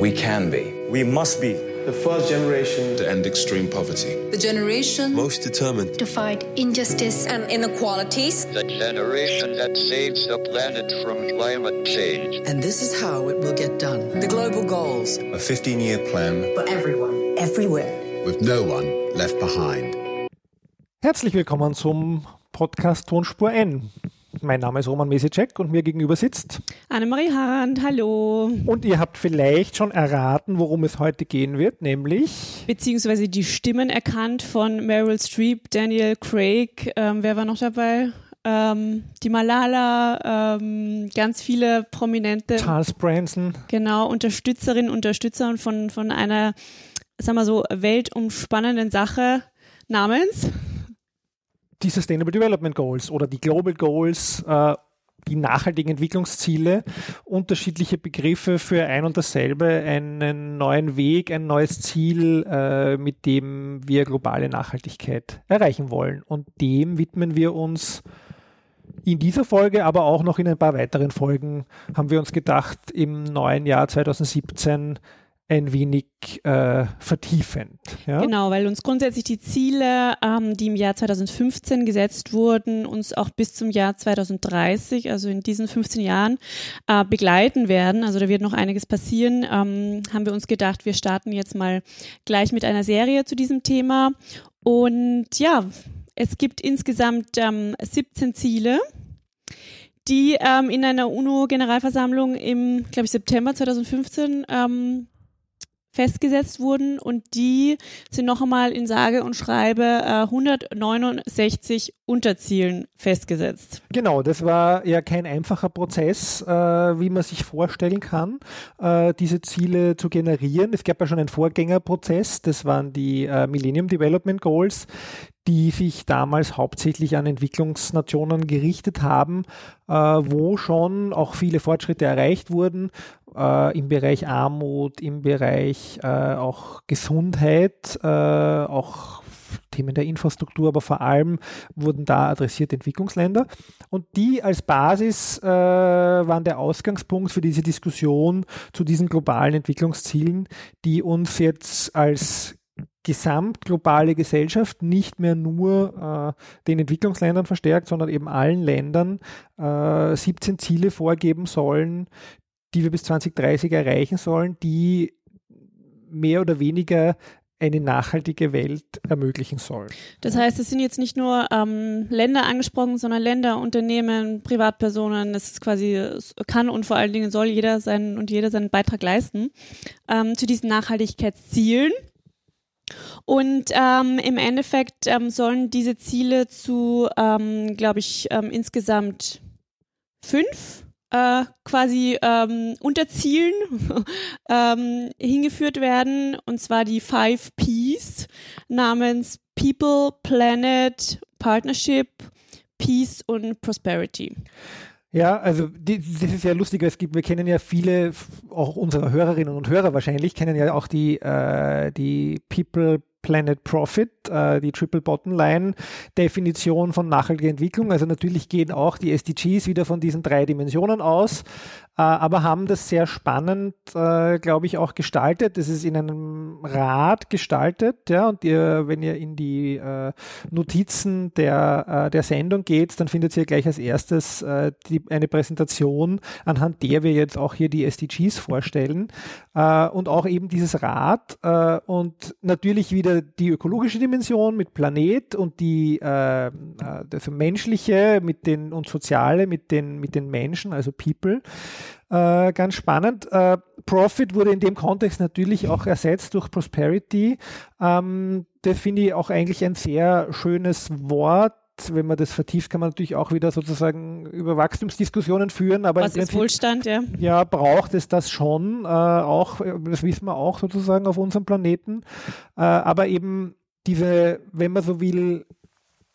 We can be. We must be the first generation to end extreme poverty. The generation Most determined to fight injustice and inequalities. The generation that saves the planet from climate change. And this is how it will get done. The global goals a 15 year plan For everyone. everywhere. with no one left behind. Herzlich willkommen zum Podcast Tonspur N. Mein Name ist Roman Mesicek und mir gegenüber sitzt. Annemarie Harand, hallo. Und ihr habt vielleicht schon erraten, worum es heute gehen wird, nämlich Beziehungsweise die Stimmen erkannt von Meryl Streep, Daniel Craig, ähm, wer war noch dabei? Ähm, die Malala, ähm, ganz viele prominente, Charles Branson. genau, Unterstützerinnen, Unterstützer von, von einer, sagen wir so, weltumspannenden Sache namens die Sustainable Development Goals oder die Global Goals, äh, die nachhaltigen Entwicklungsziele, unterschiedliche Begriffe für ein und dasselbe, einen neuen Weg, ein neues Ziel, äh, mit dem wir globale Nachhaltigkeit erreichen wollen. Und dem widmen wir uns in dieser Folge, aber auch noch in ein paar weiteren Folgen, haben wir uns gedacht, im neuen Jahr 2017 ein wenig äh, vertiefend. Ja? Genau, weil uns grundsätzlich die Ziele, ähm, die im Jahr 2015 gesetzt wurden, uns auch bis zum Jahr 2030, also in diesen 15 Jahren, äh, begleiten werden. Also da wird noch einiges passieren. Ähm, haben wir uns gedacht, wir starten jetzt mal gleich mit einer Serie zu diesem Thema. Und ja, es gibt insgesamt ähm, 17 Ziele die ähm, in einer UNO-Generalversammlung im, glaube ich, September 2015 ähm, festgesetzt wurden und die sind noch einmal in sage und schreibe äh, 169 Unterzielen festgesetzt. Genau, das war ja kein einfacher Prozess, äh, wie man sich vorstellen kann, äh, diese Ziele zu generieren. Es gab ja schon einen Vorgängerprozess, das waren die äh, Millennium Development Goals, die sich damals hauptsächlich an Entwicklungsnationen gerichtet haben, äh, wo schon auch viele Fortschritte erreicht wurden äh, im Bereich Armut, im Bereich äh, auch Gesundheit, äh, auch Themen der Infrastruktur, aber vor allem wurden da adressiert Entwicklungsländer. Und die als Basis äh, waren der Ausgangspunkt für diese Diskussion zu diesen globalen Entwicklungszielen, die uns jetzt als gesamtglobale Gesellschaft nicht mehr nur äh, den Entwicklungsländern verstärkt, sondern eben allen Ländern äh, 17 Ziele vorgeben sollen, die wir bis 2030 erreichen sollen, die mehr oder weniger eine nachhaltige Welt ermöglichen sollen. Das heißt, es sind jetzt nicht nur ähm, Länder angesprochen, sondern Länder, Unternehmen, Privatpersonen. Es ist quasi kann und vor allen Dingen soll jeder seinen und jeder seinen Beitrag leisten ähm, zu diesen Nachhaltigkeitszielen. Und ähm, im Endeffekt ähm, sollen diese Ziele zu, ähm, glaube ich, ähm, insgesamt fünf äh, quasi ähm, Unterzielen ähm, hingeführt werden. Und zwar die Five Ps namens People, Planet, Partnership, Peace und Prosperity. Ja, also die, das ist ja lustig, es gibt, wir kennen ja viele, auch unsere Hörerinnen und Hörer wahrscheinlich, kennen ja auch die, äh, die People Planet Profit, äh, die Triple Bottom Line Definition von nachhaltiger Entwicklung. Also natürlich gehen auch die SDGs wieder von diesen drei Dimensionen aus, aber haben das sehr spannend, äh, glaube ich, auch gestaltet. Das ist in einem Rad gestaltet, ja, und ihr, wenn ihr in die äh, Notizen der, äh, der Sendung geht, dann findet ihr gleich als erstes äh, die, eine Präsentation, anhand der wir jetzt auch hier die SDGs vorstellen äh, und auch eben dieses Rad äh, und natürlich wieder die ökologische Dimension mit Planet und die äh, menschliche mit den und soziale mit den mit den Menschen, also People. Äh, ganz spannend. Äh, Profit wurde in dem Kontext natürlich auch ersetzt durch Prosperity. Ähm, das finde ich auch eigentlich ein sehr schönes Wort wenn man das vertieft, kann man natürlich auch wieder sozusagen über Wachstumsdiskussionen führen. Aber Was ist Wohlstand, ja? Ja, braucht es das schon, äh, auch, das wissen wir auch sozusagen auf unserem Planeten. Äh, aber eben diese, wenn man so will,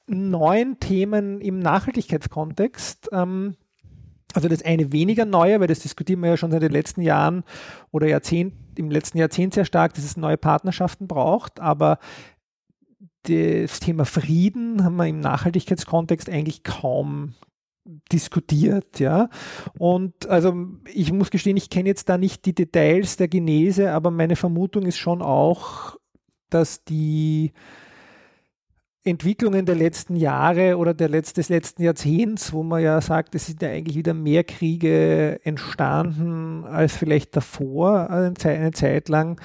neuen Themen im Nachhaltigkeitskontext, ähm, also das eine weniger neue, weil das diskutieren wir ja schon seit den letzten Jahren oder Jahrzehnt, im letzten Jahrzehnt sehr stark, dass es neue Partnerschaften braucht, aber das Thema Frieden haben wir im Nachhaltigkeitskontext eigentlich kaum diskutiert, ja. Und also ich muss gestehen, ich kenne jetzt da nicht die Details der Genese, aber meine Vermutung ist schon auch, dass die Entwicklungen der letzten Jahre oder der Letz des letzten Jahrzehnts, wo man ja sagt, es sind ja eigentlich wieder mehr Kriege entstanden als vielleicht davor eine Zeit, lang,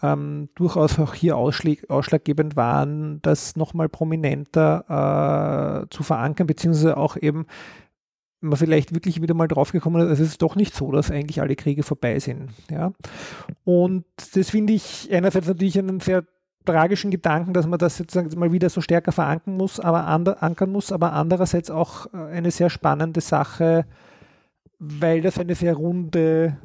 ähm, durchaus auch hier ausschlag, ausschlaggebend waren, das nochmal prominenter äh, zu verankern, beziehungsweise auch eben man vielleicht wirklich wieder mal draufgekommen ist, es ist doch nicht so, dass eigentlich alle Kriege vorbei sind. Ja? Und das finde ich einerseits natürlich einen sehr tragischen Gedanken, dass man das jetzt mal wieder so stärker verankern muss, aber ander, ankern muss, aber andererseits auch äh, eine sehr spannende Sache, weil das eine sehr runde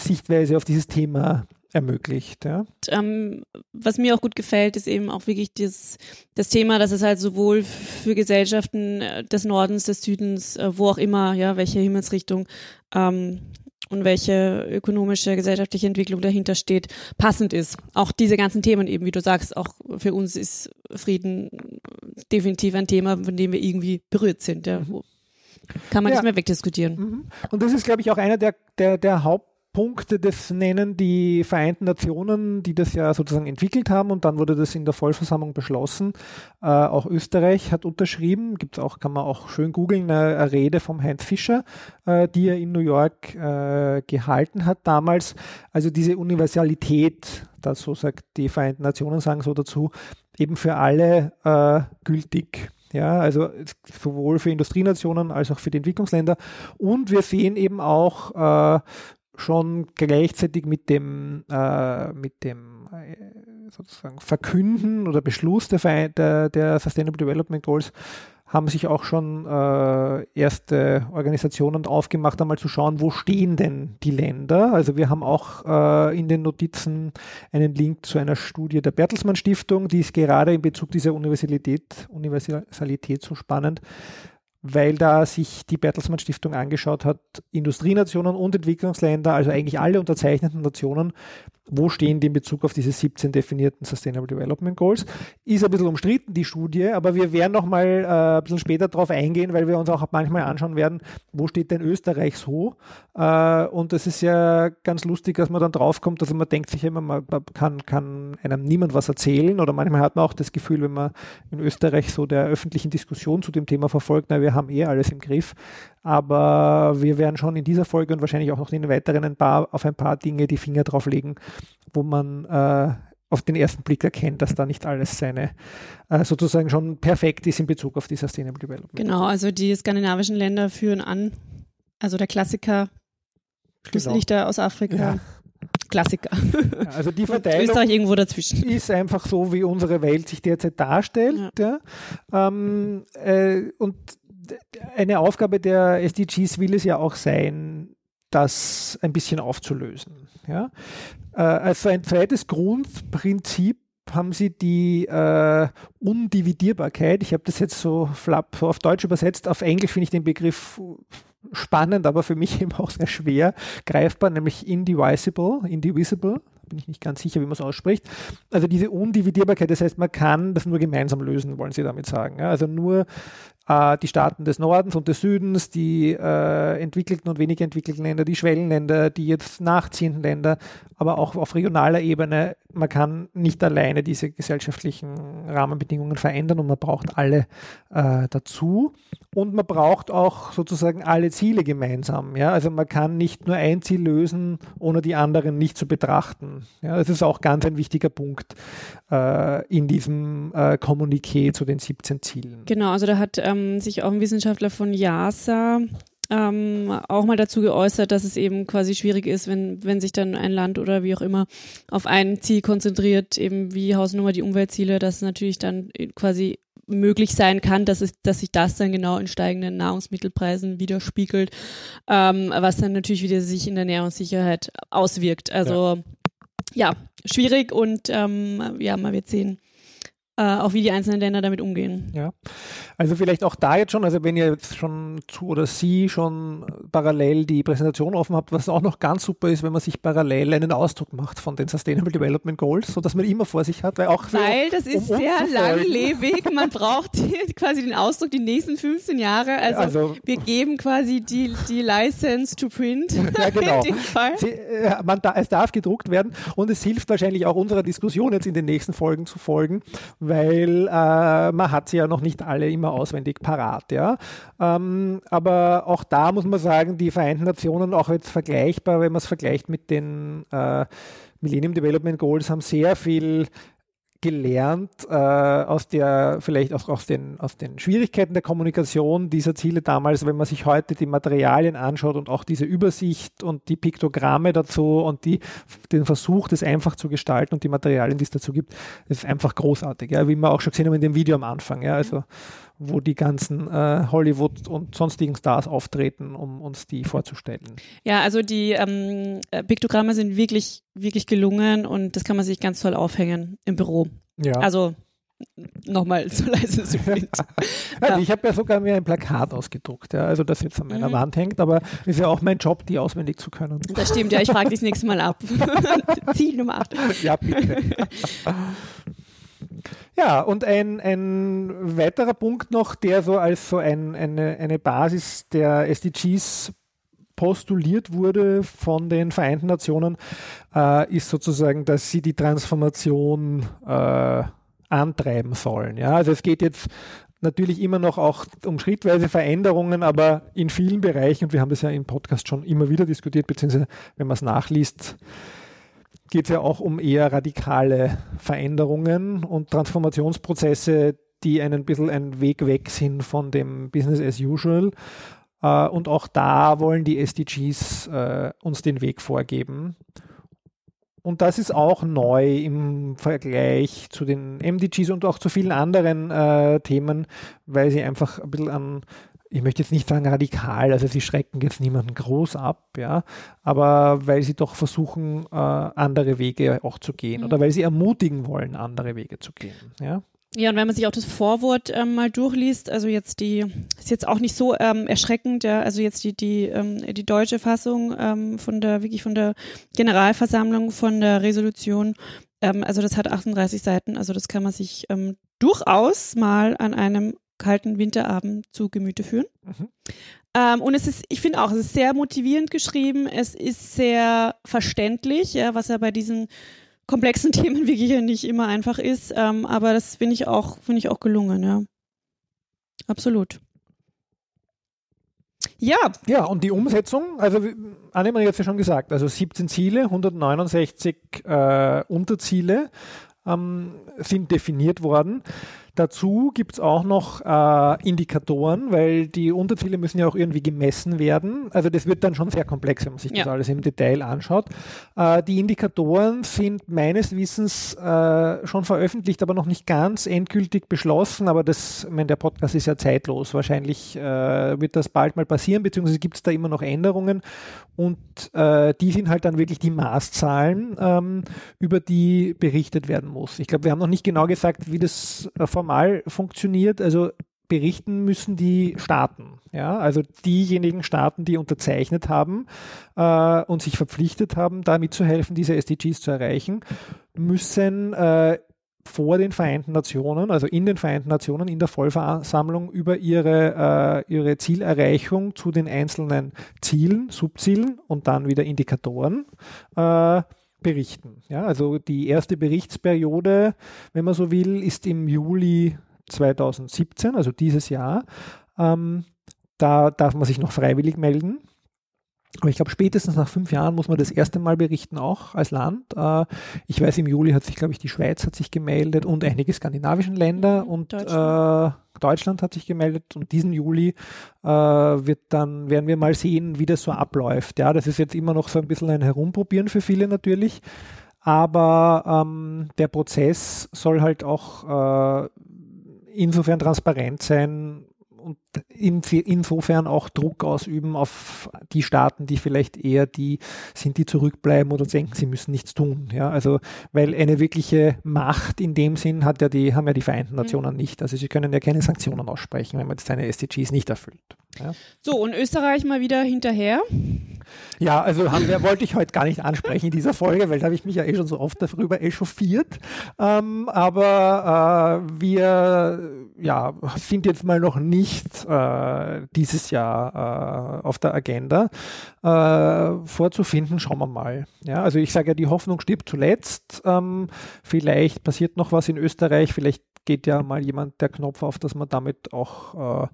Sichtweise auf dieses Thema ermöglicht. Ja. Ähm, was mir auch gut gefällt, ist eben auch wirklich das, das Thema, dass es halt sowohl für Gesellschaften äh, des Nordens, des Südens, äh, wo auch immer, ja, welche Himmelsrichtung ähm, und welche ökonomische, gesellschaftliche Entwicklung dahinter steht, passend ist. Auch diese ganzen Themen eben, wie du sagst, auch für uns ist Frieden definitiv ein Thema, von dem wir irgendwie berührt sind. Ja. Mhm. Kann man ja. nicht mehr wegdiskutieren. Mhm. Und das ist, glaube ich, auch einer der, der, der Haupt Punkte, das nennen die Vereinten Nationen, die das ja sozusagen entwickelt haben und dann wurde das in der Vollversammlung beschlossen. Äh, auch Österreich hat unterschrieben, gibt auch, kann man auch schön googeln, eine, eine, Rede vom Heinz Fischer, äh, die er in New York äh, gehalten hat damals. Also diese Universalität, das so sagt die Vereinten Nationen, sagen so dazu, eben für alle äh, gültig. Ja, also sowohl für Industrienationen als auch für die Entwicklungsländer. Und wir sehen eben auch äh, schon gleichzeitig mit dem, äh, mit dem äh, sozusagen Verkünden oder Beschluss der, der, der, Sustainable Development Goals haben sich auch schon äh, erste Organisationen aufgemacht, einmal zu schauen, wo stehen denn die Länder. Also wir haben auch äh, in den Notizen einen Link zu einer Studie der Bertelsmann Stiftung, die ist gerade in Bezug dieser Universalität, Universalität so spannend, weil da sich die Bertelsmann Stiftung angeschaut hat, Industrienationen und Entwicklungsländer, also eigentlich alle unterzeichneten Nationen, wo stehen die in Bezug auf diese 17 definierten Sustainable Development Goals. Ist ein bisschen umstritten, die Studie, aber wir werden noch mal äh, ein bisschen später darauf eingehen, weil wir uns auch manchmal anschauen werden, wo steht denn Österreich so? Äh, und es ist ja ganz lustig, dass man dann draufkommt, dass man denkt sich immer, man kann, kann einem niemand was erzählen oder manchmal hat man auch das Gefühl, wenn man in Österreich so der öffentlichen Diskussion zu dem Thema verfolgt, na, wir haben eh alles im Griff. Aber wir werden schon in dieser Folge und wahrscheinlich auch noch in den weiteren ein paar, auf ein paar Dinge die Finger drauf legen, wo man äh, auf den ersten Blick erkennt, dass da nicht alles seine äh, sozusagen schon perfekt ist in Bezug auf die Sustainable Development. Genau, also die skandinavischen Länder führen an. Also der Klassiker genau. aus Afrika. Ja. Klassiker. Also die Verteilung Österreich irgendwo dazwischen. ist einfach so, wie unsere Welt sich derzeit darstellt. Ja. ja. Ähm, äh, und eine Aufgabe der SDGs will es ja auch sein, das ein bisschen aufzulösen. Ja? Äh, also ein zweites Grundprinzip haben sie die äh, Undividierbarkeit. Ich habe das jetzt so flapp auf Deutsch übersetzt. Auf Englisch finde ich den Begriff spannend, aber für mich eben auch sehr schwer greifbar, nämlich indivisible, indivisible bin ich nicht ganz sicher, wie man es ausspricht. Also diese Undividierbarkeit, das heißt, man kann das nur gemeinsam lösen, wollen Sie damit sagen. Ja? Also nur äh, die Staaten des Nordens und des Südens, die äh, entwickelten und weniger entwickelten Länder, die Schwellenländer, die jetzt nachziehenden Länder, aber auch auf regionaler Ebene, man kann nicht alleine diese gesellschaftlichen Rahmenbedingungen verändern und man braucht alle äh, dazu. Und man braucht auch sozusagen alle Ziele gemeinsam. Ja? Also man kann nicht nur ein Ziel lösen, ohne die anderen nicht zu betrachten. Ja? Das ist auch ganz ein wichtiger Punkt äh, in diesem äh, Kommuniqué zu den 17 Zielen. Genau, also da hat ähm, sich auch ein Wissenschaftler von JASA ähm, auch mal dazu geäußert, dass es eben quasi schwierig ist, wenn, wenn sich dann ein Land oder wie auch immer auf ein Ziel konzentriert, eben wie Hausnummer die Umweltziele, dass natürlich dann quasi möglich sein kann, dass, es, dass sich das dann genau in steigenden Nahrungsmittelpreisen widerspiegelt, ähm, was dann natürlich wieder sich in der Ernährungssicherheit auswirkt. Also ja, ja schwierig und ähm, ja, man wird sehen, äh, auch wie die einzelnen Länder damit umgehen. Ja, also vielleicht auch da jetzt schon, also wenn ihr jetzt schon zu oder Sie schon parallel die Präsentation offen habt, was auch noch ganz super ist, wenn man sich parallel einen Ausdruck macht von den Sustainable Development Goals, sodass man immer vor sich hat, weil auch Weil das ist um sehr langlebig. Man braucht quasi den Ausdruck die nächsten 15 Jahre. Also, Also- wir geben quasi die, die License to print. Ja, genau. Sie, äh, man da, es darf gedruckt werden und es hilft wahrscheinlich auch unserer Diskussion jetzt in den nächsten Folgen zu folgen, weil äh, man hat sie ja noch nicht alle immer auswendig parat. Ja? Ähm, aber auch da muss man sagen, die Vereinten Nationen, auch jetzt vergleichbar, wenn man es vergleicht mit den äh, Millennium Development Goals, haben sehr viel gelernt äh, aus der, vielleicht auch aus den, aus den Schwierigkeiten der Kommunikation dieser Ziele damals, wenn man sich heute die Materialien anschaut und auch diese Übersicht und die Piktogramme dazu und die, den Versuch, das einfach zu gestalten und die Materialien, die es dazu gibt, ist einfach großartig, ja, wie wir auch schon gesehen haben in dem Video am Anfang, ja, also wo die ganzen äh, Hollywood und sonstigen Stars auftreten, um uns die vorzustellen. Ja, also die ähm, äh, Piktogramme sind wirklich, wirklich gelungen und das kann man sich ganz toll aufhängen im Büro. Ja. Also nochmal so leise zu print. Ja, ich habe ja sogar mir ein Plakat ausgedruckt, ja, also das jetzt an meiner Mhm. Wand hängt, aber ist ja auch mein Job, die auswendig zu können. Das stimmt, ja, ich frage dich das nächste Mal ab. Ziel Nummer 8. Ja, bitte. Ja, und ein, ein weiterer Punkt noch, der so als so ein, eine, eine Basis der SDGs postuliert wurde von den Vereinten Nationen, äh, ist sozusagen, dass sie die Transformation äh, antreiben sollen. Ja, also es geht jetzt natürlich immer noch auch um schrittweise Veränderungen, aber in vielen Bereichen, und wir haben das ja im Podcast schon immer wieder diskutiert, beziehungsweise wenn man es nachliest, geht es ja auch um eher radikale Veränderungen und Transformationsprozesse, die einen bisschen ein Weg weg sind von dem Business as usual. Äh, und auch da wollen die SDGs äh, uns den Weg vorgeben. Und das ist auch neu im Vergleich zu den MDGs und auch zu vielen anderen äh, Themen, weil sie einfach ein bisschen an, ich möchte jetzt nicht sagen radikal, also sie schrecken jetzt niemanden groß ab, ja, aber weil sie doch versuchen, äh, andere Wege auch zu gehen Mhm. oder weil sie ermutigen wollen, andere Wege zu gehen, ja. Ja, und wenn man sich auch das Vorwort ähm, mal durchliest, also jetzt die, ist jetzt auch nicht so ähm, erschreckend, ja, also jetzt die, die, ähm, die deutsche Fassung ähm, von der, wirklich von der Generalversammlung von der Resolution, ähm, also das hat 38 Seiten, also das kann man sich ähm, durchaus mal an einem kalten Winterabend zu Gemüte führen. Mhm. Ähm, und es ist, ich finde auch, es ist sehr motivierend geschrieben, es ist sehr verständlich, ja, was ja bei diesen komplexen Themen wirklich ja nicht immer einfach ist, ähm, aber das finde ich auch, finde ich auch gelungen, ja. Absolut. Ja, Ja, und die Umsetzung, also wie- Anne hat jetzt ja schon gesagt, also 17 Ziele, 169 äh, Unterziele ähm, sind definiert worden. Dazu gibt es auch noch äh, Indikatoren, weil die Unterziele müssen ja auch irgendwie gemessen werden. Also das wird dann schon sehr komplex, wenn man sich das Ja. alles im Detail anschaut. Äh, die Indikatoren sind meines Wissens äh, schon veröffentlicht, aber noch nicht ganz endgültig beschlossen. Aber das, ich meine, der Podcast ist ja zeitlos. Wahrscheinlich äh, wird das bald mal passieren, beziehungsweise gibt es da immer noch Änderungen. Und äh, die sind halt dann wirklich die Maßzahlen, ähm, über die berichtet werden muss. Ich glaube, wir haben noch nicht genau gesagt, wie das äh, formal funktioniert. Also berichten müssen die Staaten. Ja, also diejenigen Staaten, die unterzeichnet haben äh, und sich verpflichtet haben, da mitzuhelfen, diese SDGs zu erreichen, müssen äh, vor den Vereinten Nationen, also in den Vereinten Nationen, in der Vollversammlung über ihre, äh, ihre Zielerreichung zu den einzelnen Zielen, Subzielen und dann wieder Indikatoren äh, berichten. Ja, also die erste Berichtsperiode, wenn man so will, ist im Juli 2017, also dieses Jahr. Ähm, da darf man sich noch freiwillig melden. Aber ich glaube, spätestens nach fünf Jahren muss man das erste Mal berichten, auch als Land. Äh, ich weiß, im Juli hat sich, glaube ich, die Schweiz hat sich gemeldet und einige skandinavischen Länder Mhm, und Deutschland. Äh, Deutschland hat sich gemeldet und diesen Juli äh, wird dann, werden wir mal sehen, wie das so abläuft. Ja, das ist jetzt immer noch so ein bisschen ein Herumprobieren für viele natürlich. Aber ähm, der Prozess soll halt auch äh, insofern transparent sein und in, insofern auch Druck ausüben auf die Staaten, die vielleicht eher die sind, die zurückbleiben oder denken, sie müssen nichts tun. Ja, also weil eine wirkliche Macht in dem Sinn hat ja die, haben ja die Vereinten Nationen mhm. nicht. Also sie können ja keine Sanktionen aussprechen, wenn man jetzt seine SDGs nicht erfüllt. Ja. So, und Österreich mal wieder hinterher. Ja, also haben wir, wollte ich heute gar nicht ansprechen in dieser Folge, weil da habe ich mich ja eh schon so oft darüber echauffiert. Ähm, aber äh, wir ja, sind jetzt mal noch nicht äh, dieses Jahr äh, auf der Agenda äh, vorzufinden. Schauen wir mal. Ja, also ich sage ja, die Hoffnung stirbt zuletzt. Ähm, vielleicht passiert noch was in Österreich. Vielleicht geht ja mal jemand der Knopf auf, dass man damit auch äh,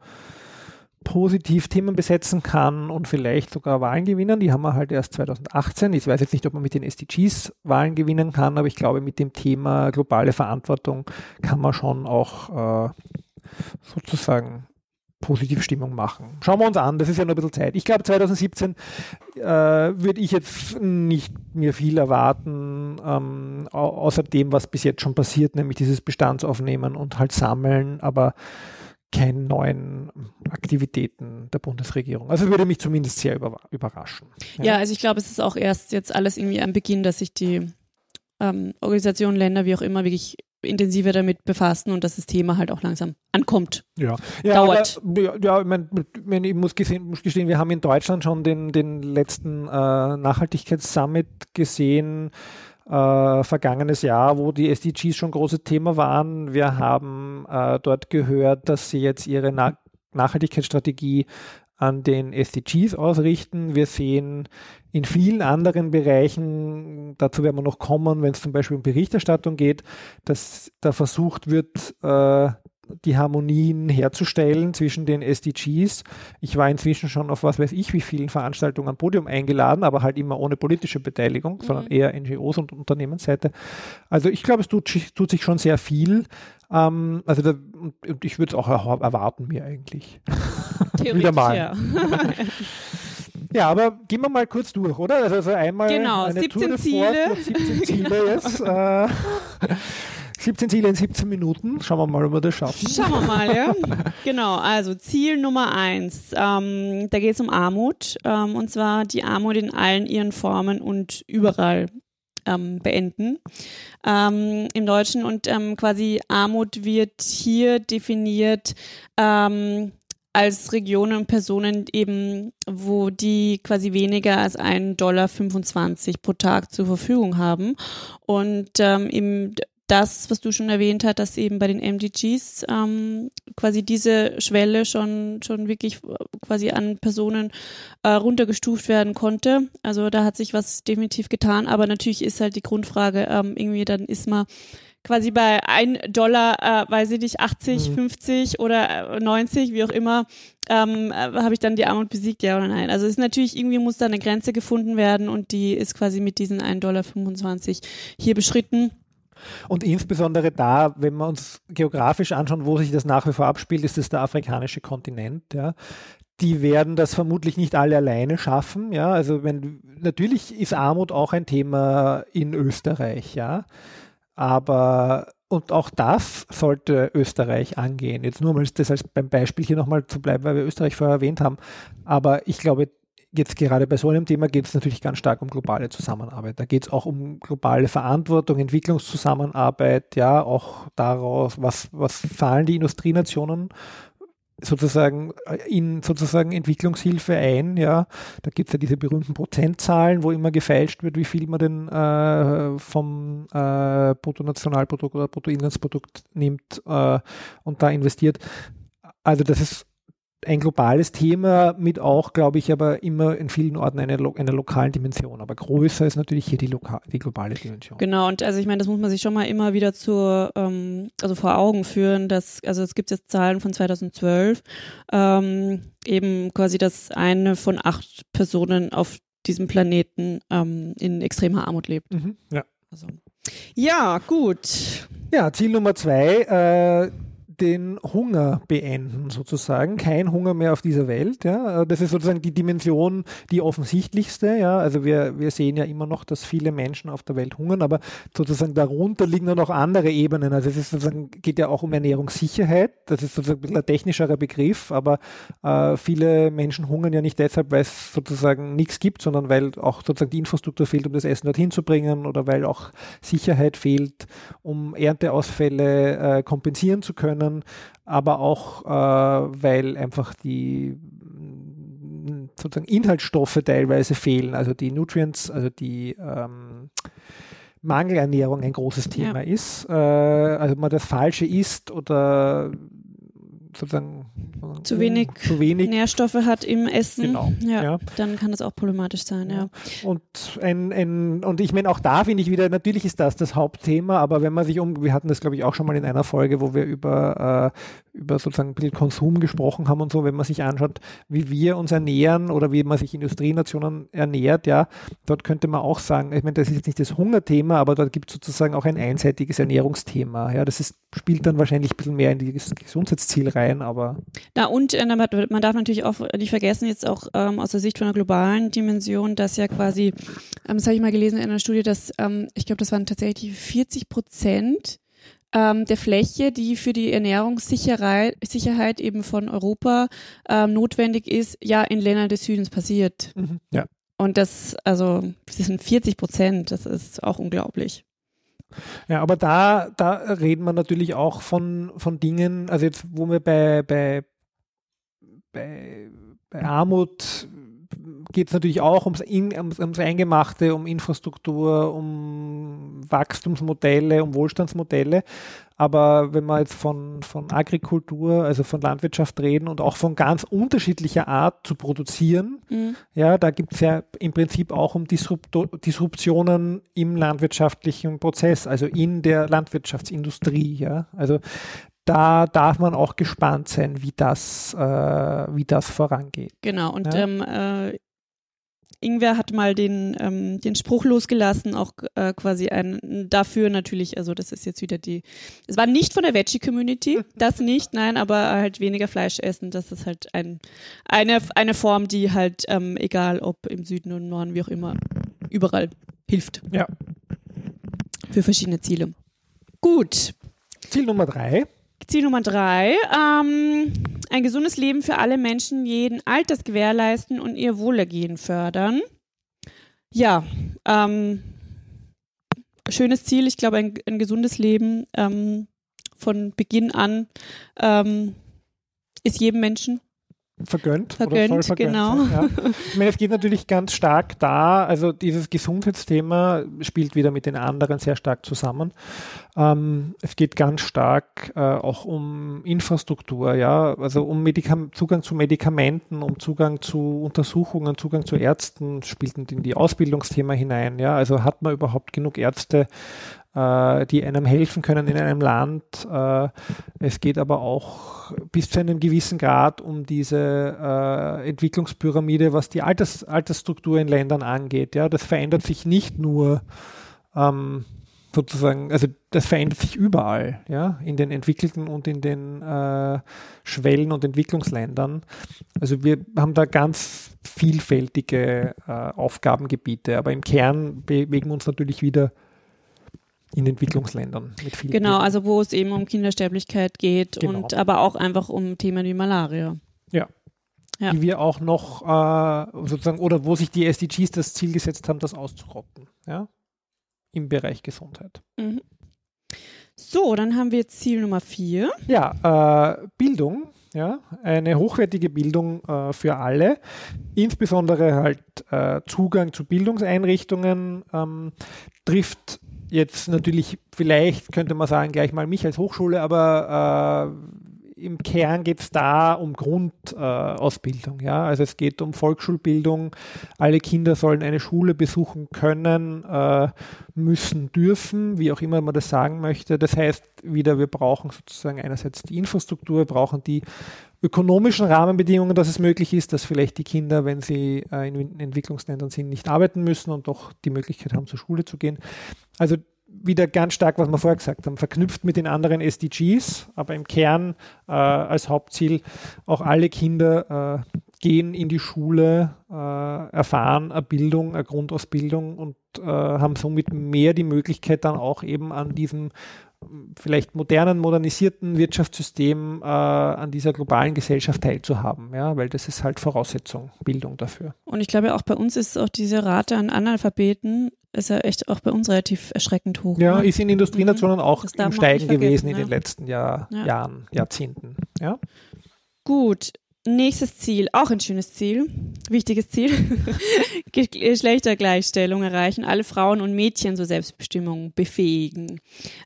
positiv Themen besetzen kann und vielleicht sogar Wahlen gewinnen. Die haben wir halt erst 2018. Ich weiß jetzt nicht, ob man mit den SDGs Wahlen gewinnen kann, aber ich glaube, mit dem Thema globale Verantwortung kann man schon auch äh, sozusagen positive Stimmung machen. Schauen wir uns an, das ist ja noch ein bisschen Zeit. Ich glaube, 2017 äh, würde ich jetzt nicht mehr viel erwarten, ähm, außer dem, was bis jetzt schon passiert, nämlich dieses Bestandsaufnehmen und halt sammeln, aber keine neuen Aktivitäten der Bundesregierung. Also würde mich zumindest sehr über, überraschen. Ja. ja. also ich glaube, es ist auch erst jetzt alles irgendwie am Beginn, dass sich die ähm, Organisationen, Länder, wie auch immer, wirklich intensiver damit befassen und dass das Thema halt auch langsam ankommt. Ja, ja Dauert. Ja, ja ich, mein, ich muss, gesehen, muss, gestehen, wir haben in Deutschland schon den, den letzten äh, Nachhaltigkeitssummit gesehen, äh, vergangenes Jahr, wo die SDGs schon großes Thema waren. Wir haben äh, dort gehört, dass sie jetzt ihre Na Nachhaltigkeitsstrategie an den SDGs ausrichten. Wir sehen in vielen anderen Bereichen, dazu werden wir noch kommen, wenn es zum Beispiel um Berichterstattung geht, dass da versucht wird, äh, die Harmonien herzustellen zwischen den SDGs. Ich war inzwischen schon auf was weiß ich wie vielen Veranstaltungen am Podium eingeladen, aber halt immer ohne politische Beteiligung, mhm. sondern eher NGOs und Unternehmensseite. Also ich glaube, es tut, tut, sich schon sehr viel. Ähm, also da, und ich würde es auch erwarten mir eigentlich. Wieder mal. Ja. Ja, aber gehen wir mal kurz durch, oder? Also, also einmal genau, eine 17 Tour Ziele. 17 Ziele jetzt. Äh, 17 Ziele in 17 Minuten. Schauen wir mal, ob wir das schaffen. Schauen wir mal, ja. genau, also Ziel Nummer eins. Ähm, da geht es um Armut. Ähm, und zwar die Armut in allen ihren Formen und überall ähm, beenden ähm, im Deutschen. Und ähm, quasi Armut wird hier definiert ähm, als Regionen und Personen eben, wo die quasi weniger als 1,25 Dollar pro Tag zur Verfügung haben. Und ähm, eben das, was du schon erwähnt hast, dass eben bei den MDGs ähm, quasi diese Schwelle schon, schon wirklich äh, quasi an Personen äh, runtergestuft werden konnte. Also da hat sich was definitiv getan, aber natürlich ist halt die Grundfrage, ähm, irgendwie dann ist man quasi bei 1 Dollar, äh, weiß ich nicht, 80, mhm. 50 oder 90, äh, wie auch immer, ähm, äh, habe ich dann die Armut besiegt, ja oder nein? Also es ist natürlich, irgendwie muss da eine Grenze gefunden werden und die ist quasi mit diesen 1,25 Dollar hier beschritten. Und insbesondere da, wenn wir uns geografisch anschauen, wo sich das nach wie vor abspielt, ist es der afrikanische Kontinent. Ja. Die werden das vermutlich nicht alle alleine schaffen. Ja. Also wenn natürlich ist Armut auch ein Thema in Österreich, ja. Aber und auch das sollte Österreich angehen. Jetzt nur mal das als beim Beispiel hier nochmal zu bleiben, weil wir Österreich vorher erwähnt haben. Aber ich glaube, jetzt gerade bei so einem Thema geht es natürlich ganz stark um globale Zusammenarbeit. Da geht es auch um globale Verantwortung, Entwicklungszusammenarbeit, ja, auch daraus, was, was zahlen die Industrienationen sozusagen äh, in sozusagen Entwicklungshilfe ein, ja. Da gibt es ja diese berühmten Prozentzahlen, wo immer gefälscht wird, wie viel man denn äh, vom äh, Bruttonationalprodukt oder Bruttoinlandsprodukt nimmt äh, und da investiert. Also das ist ein globales Thema mit auch, glaube ich, aber immer in vielen Orten einer, einer lokalen Dimension. Aber größer ist natürlich hier die, die globale Dimension. Genau, und also ich meine, das muss man sich schon mal immer wieder zur, ähm, also vor Augen führen, dass, also es gibt jetzt Zahlen von 2012, ähm, eben quasi, dass eine von acht Personen auf diesem Planeten ähm, in extremer Armut lebt. Mhm, ja. Also. Ja, gut. Ja, Ziel Nummer zwei, äh, den Hunger beenden, sozusagen. Kein Hunger mehr auf dieser Welt. Ja. Das ist sozusagen die Dimension, die offensichtlichste. Ja. Also wir, wir sehen ja immer noch, dass viele Menschen auf der Welt hungern, aber sozusagen darunter liegen dann noch andere Ebenen. Also es ist sozusagen, geht ja auch um Ernährungssicherheit. Das ist sozusagen ein technischerer Begriff, aber äh, viele Menschen hungern ja nicht deshalb, weil es sozusagen nichts gibt, sondern weil auch sozusagen die Infrastruktur fehlt, um das Essen dorthin zu bringen oder weil auch Sicherheit fehlt, um Ernteausfälle äh, kompensieren zu können, aber auch äh, weil einfach die sozusagen Inhaltsstoffe teilweise fehlen, also die Nutrients, also die ähm, Mangelernährung ein großes Thema Ja. ist. Äh, also man das Falsche isst oder sozusagen Zu wenig zu wenig Nährstoffe hat im Essen, Genau, ja, ja. dann kann das auch problematisch sein, ja. Und ein, ein, und ich meine, auch da finde ich wieder, natürlich ist das das Hauptthema, aber wenn man sich um, wir hatten das glaube ich auch schon mal in einer Folge, wo wir über, äh, über sozusagen ein bisschen Konsum gesprochen haben und so, wenn man sich anschaut, wie wir uns ernähren oder wie man sich Industrienationen ernährt, ja, dort könnte man auch sagen, ich meine, das ist jetzt nicht das Hungerthema, aber dort gibt es sozusagen auch ein einseitiges Ernährungsthema. Ja, das ist, spielt dann wahrscheinlich ein bisschen mehr in dieses Gesundheitsziel rein, aber Na und äh, man darf natürlich auch nicht vergessen, jetzt auch ähm, aus der Sicht von einer globalen Dimension, dass ja quasi, ähm, das habe ich mal gelesen in einer Studie, dass ähm, ich glaube, das waren tatsächlich 40 Prozent ähm, der Fläche, die für die Ernährungssicherheit Sicherheit eben von Europa ähm, notwendig ist, ja in Ländern des Südens passiert. ja. Und das, also, das sind 40 Prozent, das ist auch unglaublich. Ja, aber da, da reden wir natürlich auch von, von Dingen, also jetzt, wo wir bei, bei, bei, bei Armut geht es natürlich auch ums, In, ums, ums Eingemachte, um Infrastruktur, um Wachstumsmodelle, um Wohlstandsmodelle. Aber wenn wir jetzt von, von Agrikultur, also von Landwirtschaft reden und auch von ganz unterschiedlicher Art zu produzieren, Mhm. ja, da gibt es ja im Prinzip auch um Disrupto Disruptionen im landwirtschaftlichen Prozess, also in der Landwirtschaftsindustrie, ja. Also da darf man auch gespannt sein, wie das, äh, wie das vorangeht. Genau, und Ja. ähm, äh, Ingwer hat mal den, ähm, den Spruch losgelassen, auch äh, quasi ein dafür natürlich, also das ist jetzt wieder die, es war nicht von der Veggie-Community, das nicht, nein, aber halt weniger Fleisch essen, das ist halt ein, eine, eine Form, die halt, ähm, egal ob im Süden oder im Norden, wie auch immer, überall hilft. Ja. Für verschiedene Ziele. Gut, Ziel Nummer drei. Ziel Nummer drei, ähm, ein gesundes Leben für alle Menschen jeden Alters gewährleisten und ihr Wohlergehen fördern. Ja, ähm, schönes Ziel. Ich glaube, ein, ein gesundes Leben ähm, von Beginn an ähm, ist jedem Menschen. Vergönnt. Vergönnt, oder soll vergönnt genau. Sein, ja. Ich meine, es geht natürlich ganz stark da, also dieses Gesundheitsthema spielt wieder mit den anderen sehr stark zusammen. Ähm, es geht ganz stark äh, auch um Infrastruktur, ja, also um Medikam Zugang zu Medikamenten, um Zugang zu Untersuchungen, Zugang zu Ärzten, spielt in die Ausbildungsthema hinein, ja, also hat man überhaupt genug Ärzte, äh, die einem helfen können in einem Land. Äh, es geht aber auch bis zu einem gewissen Grad um diese äh, Entwicklungspyramide, was die Alters, Altersstruktur in Ländern angeht. Ja, das verändert sich nicht nur ähm, sozusagen, also das verändert sich überall, ja, in den entwickelten und in den äh, Schwellen- und Entwicklungsländern. Also wir haben da ganz vielfältige äh, Aufgabengebiete, aber im Kern bewegen wir uns natürlich wieder in Entwicklungsländern mit vielen. Genau, Themen. also wo es eben um Kindersterblichkeit geht Genau. und aber auch einfach um Themen wie Malaria. Ja. die wir auch noch äh, sozusagen oder wo sich die SDGs das Ziel gesetzt haben, das auszurotten, ja, im Bereich Gesundheit. Mhm. So, dann haben wir Ziel Nummer vier. Ja, äh, Bildung, ja, eine hochwertige Bildung äh, für alle, insbesondere halt äh, Zugang zu Bildungseinrichtungen ähm, trifft jetzt natürlich, vielleicht könnte man sagen, gleich mal mich als Hochschule, aber äh, im Kern geht es da um Grundausbildung. Äh, ja? Also es geht um Volksschulbildung. Alle Kinder sollen eine Schule besuchen können, äh, müssen, dürfen, wie auch immer man das sagen möchte. Das heißt wieder, wir brauchen sozusagen einerseits die Infrastruktur, wir brauchen die ökonomischen Rahmenbedingungen, dass es möglich ist, dass vielleicht die Kinder, wenn sie äh, in Entwicklungsländern sind, nicht arbeiten müssen und doch die Möglichkeit haben, zur Schule zu gehen. Also wieder ganz stark, was wir vorher gesagt haben, verknüpft mit den anderen SDGs, aber im Kern äh, als Hauptziel auch alle Kinder äh, gehen in die Schule, äh, erfahren eine Bildung, eine Grundausbildung und äh, haben somit mehr die Möglichkeit dann auch eben an diesem vielleicht modernen, modernisierten Wirtschaftssystem äh, an dieser globalen Gesellschaft teilzuhaben, ja, weil das ist halt Voraussetzung, Bildung dafür. Und ich glaube, auch bei uns ist auch diese Rate an Analphabeten ist ja echt auch bei uns relativ erschreckend hoch. Ja, ne? ist in Industrienationen Mhm. auch Das im Steigen gewesen vergessen, in ja. den letzten Jahr, Ja. Jahren, Jahrzehnten. Ja? Gut. Nächstes Ziel, auch ein schönes Ziel, wichtiges Ziel. Ge- Geschlechtergleichstellung erreichen, alle Frauen und Mädchen zur Selbstbestimmung befähigen.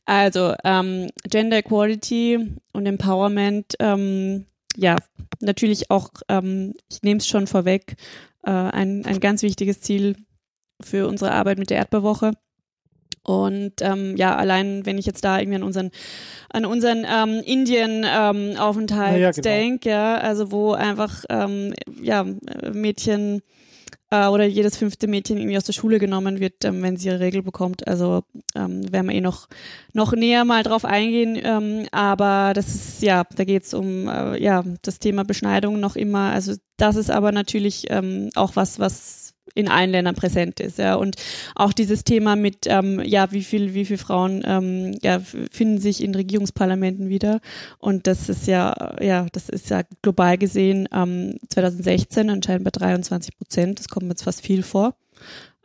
Also ähm, Gender Equality und Empowerment, ähm, ja, natürlich auch, ähm, ich nehme es schon vorweg, äh, ein, ein ganz wichtiges Ziel für unsere Arbeit mit der Erdbeerwoche. Und ähm, ja, allein wenn ich jetzt da irgendwie an unseren an unseren ähm, Indien-Aufenthalt Na ja, genau. denke, ja, also wo einfach ähm, ja Mädchen äh, oder jedes fünfte Mädchen irgendwie aus der Schule genommen wird, ähm, wenn sie ihre Regel bekommt. Also ähm, werden wir eh noch noch näher mal drauf eingehen. Ähm, aber das ist ja, da geht es um äh, ja das Thema Beschneidung noch immer. Also das ist aber natürlich ähm, auch was, was in allen Ländern präsent ist, ja. Und auch dieses Thema mit, ähm, ja, wie viel, wie viele Frauen ähm, ja, finden sich in Regierungsparlamenten wieder. Und das ist ja, ja, das ist ja global gesehen ähm, 2016 anscheinend bei 23 Prozent. Das kommt mir jetzt fast viel vor.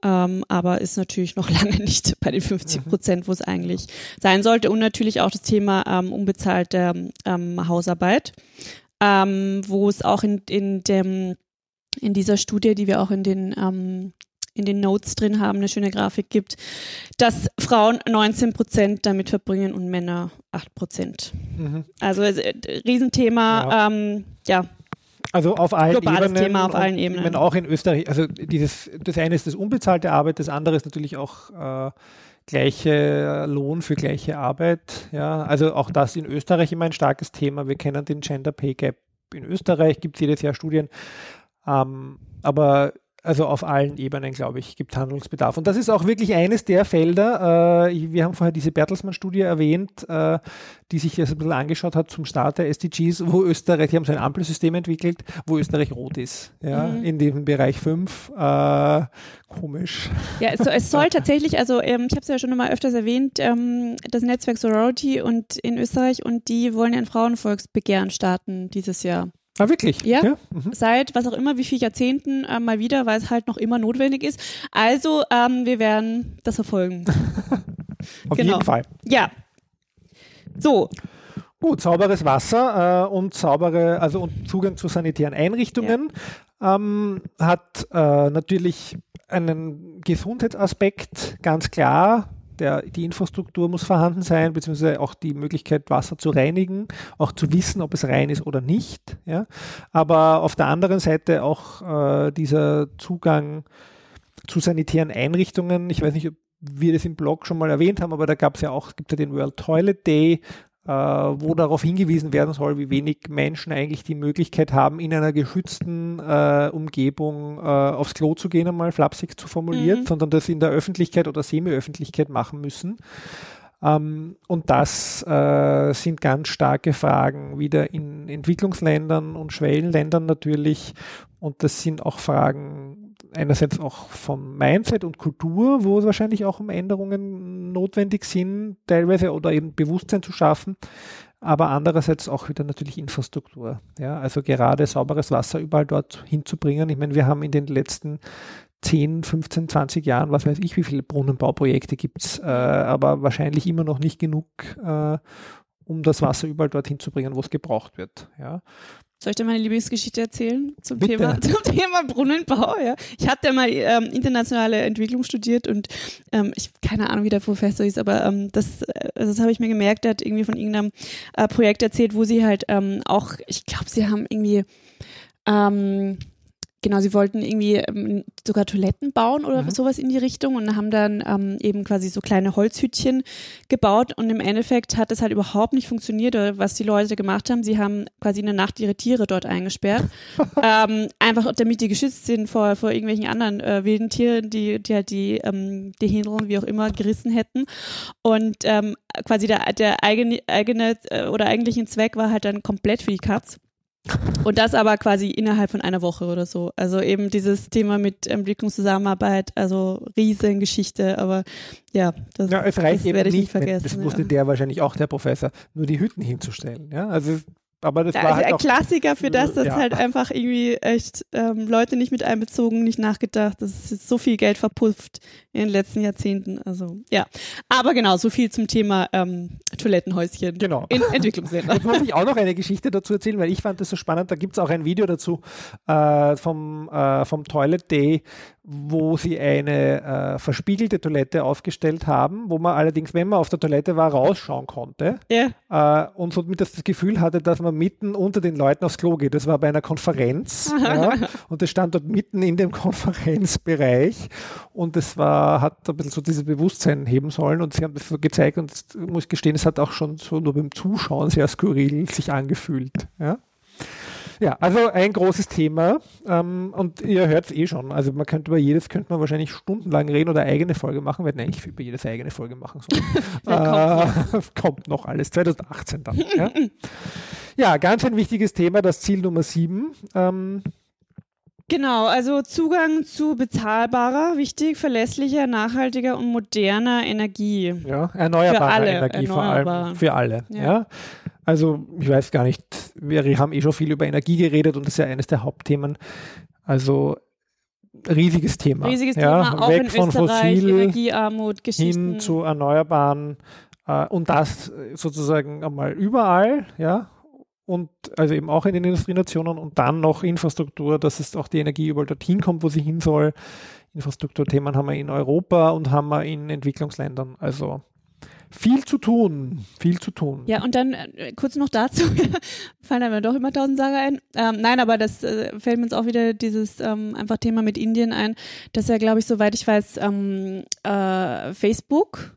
Ähm, aber ist natürlich noch lange nicht bei den 50 Prozent, wo es eigentlich sein sollte. Und natürlich auch das Thema ähm, unbezahlte ähm, Hausarbeit, ähm, wo es auch in, in dem in dieser Studie, die wir auch in den ähm, in den Notes drin haben, eine schöne Grafik gibt, dass Frauen 19 Prozent damit verbringen und Männer 8 Prozent. Mhm. Also äh, Riesenthema, ja. Ähm, ja, Also auf allen Globales Ebenen. Thema auf allen Ebenen. Ich meine, auch in Österreich, also dieses, das eine ist das unbezahlte Arbeit, das andere ist natürlich auch äh, gleiche Lohn für gleiche Arbeit. Ja, also auch das in Österreich immer ein starkes Thema. Wir kennen den Gender Pay Gap in Österreich, gibt es jedes Jahr Studien. Ähm, aber also auf allen Ebenen, glaube ich, gibt Handlungsbedarf. Und das ist auch wirklich eines der Felder, äh, wir haben vorher diese Bertelsmann-Studie erwähnt, äh, die sich jetzt ein bisschen angeschaut hat zum Start der SDGs, wo Österreich, die haben so ein Ampelsystem entwickelt, wo Österreich rot ist, ja, Mhm. in dem Bereich 5. Äh, komisch. Ja, es, soll- es soll tatsächlich, also ähm, ich habe es ja schon mal öfters erwähnt, ähm, das Netzwerk Sorority und in Österreich und die wollen ein Frauenvolksbegehren starten dieses Jahr. Ah, wirklich? Ja. Mhm. Seit was auch immer, wie viele Jahrzehnten äh, mal wieder, weil es halt noch immer notwendig ist. Also ähm, wir werden das verfolgen. Auf Genau. jeden Fall. Ja. So, Gut, sauberes Wasser äh, und saubere, also und Zugang zu sanitären Einrichtungen ähm, hat äh, natürlich einen Gesundheitsaspekt, ganz klar. Der, die Infrastruktur muss vorhanden sein, beziehungsweise auch die Möglichkeit, Wasser zu reinigen, auch zu wissen, ob es rein ist oder nicht. Ja? Aber auf der anderen Seite auch äh, dieser Zugang zu sanitären Einrichtungen. Ich weiß nicht, ob wir das im Blog schon mal erwähnt haben, aber da gab es ja auch, gibt ja den World Toilet Day, wo darauf hingewiesen werden soll, wie wenig Menschen eigentlich die Möglichkeit haben, in einer geschützten äh, Umgebung äh, aufs Klo zu gehen, einmal flapsig zu formuliert, Mhm. sondern das in der Öffentlichkeit oder Semi-Öffentlichkeit machen müssen. Ähm, und das äh, sind ganz starke Fragen wieder in Entwicklungsländern und Schwellenländern natürlich. Und das sind auch Fragen einerseits auch vom Mindset und Kultur, wo es wahrscheinlich auch um Änderungen notwendig sind, teilweise oder eben Bewusstsein zu schaffen. Aber andererseits auch wieder natürlich Infrastruktur. Ja, also gerade sauberes Wasser überall dort hinzubringen. Ich meine, wir haben in den letzten 10, 15, 20 Jahren, was weiß ich, wie viele Brunnenbauprojekte gibt es, äh, aber wahrscheinlich immer noch nicht genug, äh, um das Wasser überall dorthin zu bringen, wo es gebraucht wird. Ja. Soll ich dir meine Lieblingsgeschichte erzählen zum Bitte. Thema zum Thema Brunnenbau? Ja, ich hatte ja mal ähm, internationale Entwicklung studiert und ähm, ich keine Ahnung, wie der Professor ist, aber ähm, das äh, das habe ich mir gemerkt. Der hat irgendwie von irgendeinem äh, Projekt erzählt, wo sie halt ähm, auch, ich glaube, sie haben irgendwie ähm, genau, sie wollten irgendwie ähm, sogar Toiletten bauen oder Mhm. sowas in die Richtung und haben dann ähm, eben quasi so kleine Holzhütchen gebaut und im Endeffekt hat es halt überhaupt nicht funktioniert, was die Leute gemacht haben. Sie haben quasi in der Nacht ihre Tiere dort eingesperrt, ähm, einfach damit die geschützt sind vor, vor irgendwelchen anderen äh, wilden Tieren, die, die halt die, ähm, die Händler, wie auch immer, gerissen hätten. Und ähm, quasi der, der eigene, eigene äh, oder eigentliche Zweck war halt dann komplett für die Katz. Und das aber quasi innerhalb von einer Woche oder so. Also eben dieses Thema mit Entwicklungszusammenarbeit, also Riesengeschichte, aber ja, das, Ja, es reicht das werde ich nicht, nicht vergessen. das wusste ja. der wahrscheinlich auch, der Professor, nur die Hütten hinzustellen. Ja, also, aber das war also halt ein Klassiker für das, dass Ja. halt einfach irgendwie echt ähm, Leute nicht mit einbezogen, nicht nachgedacht. Das ist so viel Geld verpufft in den letzten Jahrzehnten. Also ja, aber genau, so viel zum Thema ähm, Toilettenhäuschen Genau. in Entwicklungsländern. Jetzt muss ich auch noch eine Geschichte dazu erzählen, weil ich fand das so spannend. Da gibt es auch ein Video dazu äh, vom, äh, vom Toilet Day, wo sie eine äh, verspiegelte Toilette aufgestellt haben, wo man allerdings, wenn man auf der Toilette war, rausschauen konnte ja, äh, und somit das Gefühl hatte, dass man mitten unter den Leuten aufs Klo geht. Das war bei einer Konferenz ja, und das stand dort mitten in dem Konferenzbereich und das war, hat ein bisschen so dieses Bewusstsein heben sollen und sie haben das so gezeigt und ich muss gestehen, es hat auch schon so nur beim Zuschauen sehr skurril sich angefühlt. Ja. Ja, also ein großes Thema ähm, und ihr hört es eh schon. Also man könnte über jedes könnte man wahrscheinlich stundenlang reden oder eigene Folge machen. Wir hätten eigentlich über jedes eigene Folge machen sollen. äh, kommt noch alles 2018 dann. Ja. ja, ganz ein wichtiges Thema, das Ziel Nummer 7. Ähm, Genau, also Zugang zu bezahlbarer, wichtig, verlässlicher, nachhaltiger und moderner Energie. ja, erneuerbare Energie vor erneuerbar. allem. Für alle. Ja. Ja. Also ich weiß gar nicht, wir haben eh schon viel über Energie geredet und das ist ja eines der Hauptthemen. Also riesiges Thema. Riesiges ja, Thema, auch weg in von Österreich, fossil Energiearmut, Geschichten. hin zu erneuerbaren äh, und das sozusagen einmal überall, ja. Und also eben auch in den Industrienationen und dann noch Infrastruktur, dass es auch die Energie überall dorthin kommt, wo sie hin soll. Infrastrukturthemen haben wir in Europa und haben wir in Entwicklungsländern. Also viel zu tun, viel zu tun. Ja, und dann äh, kurz noch dazu, fallen einem doch immer tausend Sachen ein. Ähm, nein, aber das äh, fällt mir jetzt auch wieder dieses ähm, einfach Thema mit Indien ein, dass ja, glaube ich, soweit ich weiß, ähm, äh, Facebook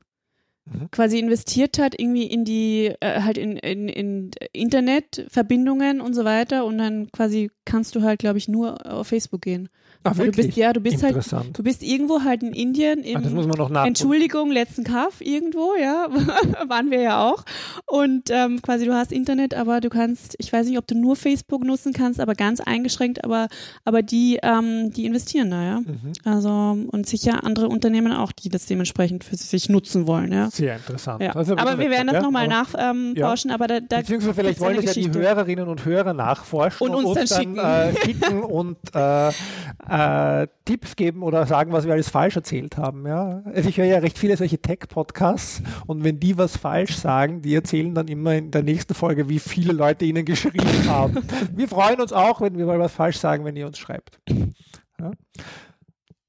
Mhm. quasi investiert hat, irgendwie in die, äh, halt in, in, in Internetverbindungen und so weiter und dann quasi kannst du halt, glaube ich, nur auf Facebook gehen. Ach, du bist, ja, du bist halt, du bist irgendwo halt in Indien im, Ah, das muss man noch nach. Entschuldigung, letzten Kaff irgendwo, ja, waren wir ja auch. Und ähm, quasi du hast Internet, aber du kannst, ich weiß nicht, ob du nur Facebook nutzen kannst, aber ganz eingeschränkt, aber, aber die, ähm, die investieren da, ja. Mhm. Also und sicher andere Unternehmen auch, die das dementsprechend für sich nutzen wollen, ja. Sehr interessant. ja. Also, aber wir werden das ja, nochmal nachforschen, ähm, aber da, da Beziehungsweise vielleicht wollen das ja die. Hörerinnen und Hörer nachforschen Und uns dann schicken. Äh, schicken und äh, äh, Tipps geben oder sagen, was wir alles falsch erzählt haben. Ja? Also ich höre ja recht viele solche Tech-Podcasts und wenn die was falsch sagen, die erzählen dann immer in der nächsten Folge, wie viele Leute ihnen geschrieben haben. wir freuen uns auch, wenn wir mal was falsch sagen, wenn ihr uns schreibt. Ja?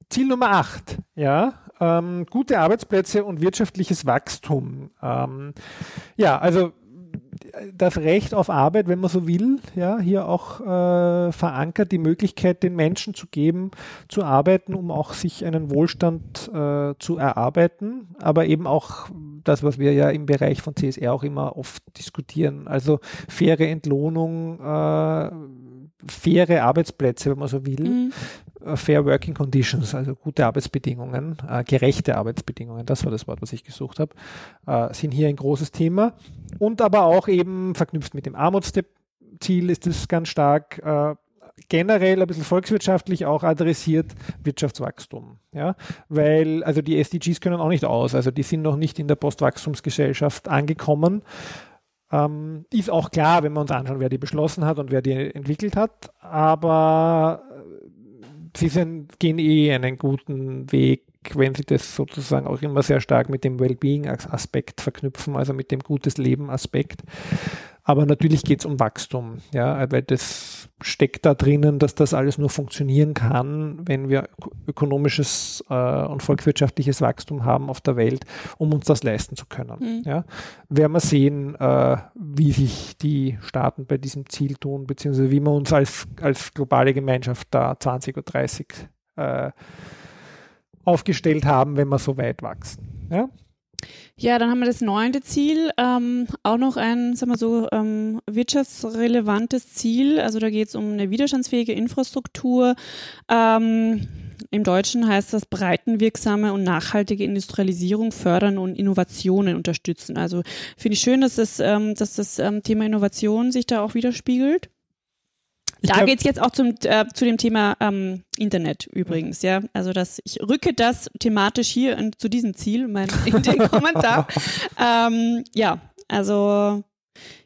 Ziel Nummer 8, ja, ähm, gute Arbeitsplätze und wirtschaftliches Wachstum. Ähm, ja, also das Recht auf Arbeit, wenn man so will, ja, hier auch äh, verankert, die Möglichkeit den Menschen zu geben, zu arbeiten, um auch sich einen Wohlstand äh, zu erarbeiten, aber eben auch das, was wir ja im Bereich von CSR auch immer oft diskutieren, also faire Entlohnung, äh, faire Arbeitsplätze, wenn man so will, Mhm. Äh, Fair Working Conditions, also gute Arbeitsbedingungen, äh, gerechte Arbeitsbedingungen, das war das Wort, was ich gesucht habe, äh, sind hier ein großes Thema. Und aber auch eben verknüpft mit dem Armutsziel ist es ganz stark äh, generell ein bisschen volkswirtschaftlich auch adressiert Wirtschaftswachstum. Ja? Weil, also die SDGs können auch nicht aus, also die sind noch nicht in der Postwachstumsgesellschaft angekommen. Ähm, ist auch klar, wenn wir uns anschauen, wer die beschlossen hat und wer die entwickelt hat, aber sie sind, gehen eh einen guten Weg, wenn sie das sozusagen auch immer sehr stark mit dem Wellbeing-Aspekt verknüpfen, also mit dem gutes Leben-Aspekt. Aber natürlich geht es um Wachstum, ja, weil das steckt da drinnen, dass das alles nur funktionieren kann, wenn wir ökonomisches äh, und volkswirtschaftliches Wachstum haben auf der Welt, um uns das leisten zu können. Mhm. Ja. Werden wir sehen, äh, wie sich die Staaten bei diesem Ziel tun, beziehungsweise wie wir uns als, als globale Gemeinschaft da 20 oder 30 äh, aufgestellt haben, wenn wir so weit wachsen. Ja? Ja, dann haben wir das neunte Ziel, ähm, auch noch ein, sagen wir so, ähm, wirtschaftsrelevantes Ziel. Also da geht es um eine widerstandsfähige Infrastruktur. Ähm, Im Deutschen heißt das breitenwirksame und nachhaltige Industrialisierung fördern und Innovationen unterstützen. Also finde ich schön, dass das, ähm, dass das ähm, Thema Innovation sich da auch widerspiegelt. Da glaub- geht's jetzt auch zum, äh, zu dem Thema ähm, Internet übrigens, ja. Also das, ich rücke das thematisch hier in, zu diesem Ziel mein, in den Kommentar. ähm, ja, also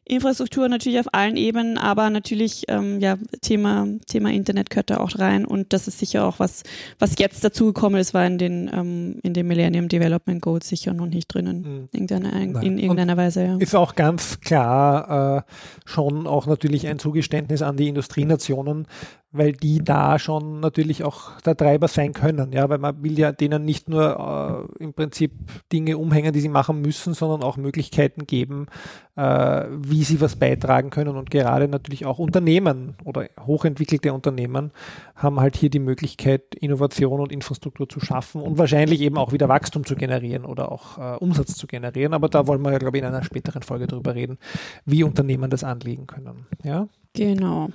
Infrastruktur natürlich auf allen Ebenen, aber natürlich ähm, ja Thema Thema Internet gehört da auch rein und das ist sicher auch was was jetzt dazugekommen ist, war in den ähm, in den Millennium Development Goals sicher noch nicht drinnen Mhm. irgendeiner, in irgendeiner Weise. Ja. ist auch ganz klar äh, schon auch natürlich ein Zugeständnis an die Industrienationen, weil die da schon natürlich auch der Treiber sein können, ja, weil man will ja denen nicht nur äh, im Prinzip Dinge umhängen, die sie machen müssen, sondern auch Möglichkeiten geben, äh, wie sie was beitragen können und gerade natürlich auch Unternehmen oder hochentwickelte Unternehmen haben halt hier die Möglichkeit, Innovation und Infrastruktur zu schaffen und wahrscheinlich eben auch wieder Wachstum zu generieren oder auch äh, Umsatz zu generieren. Aber da wollen wir ja, glaube ich, in einer späteren Folge drüber reden, wie Unternehmen das anlegen können. Ja. Genau.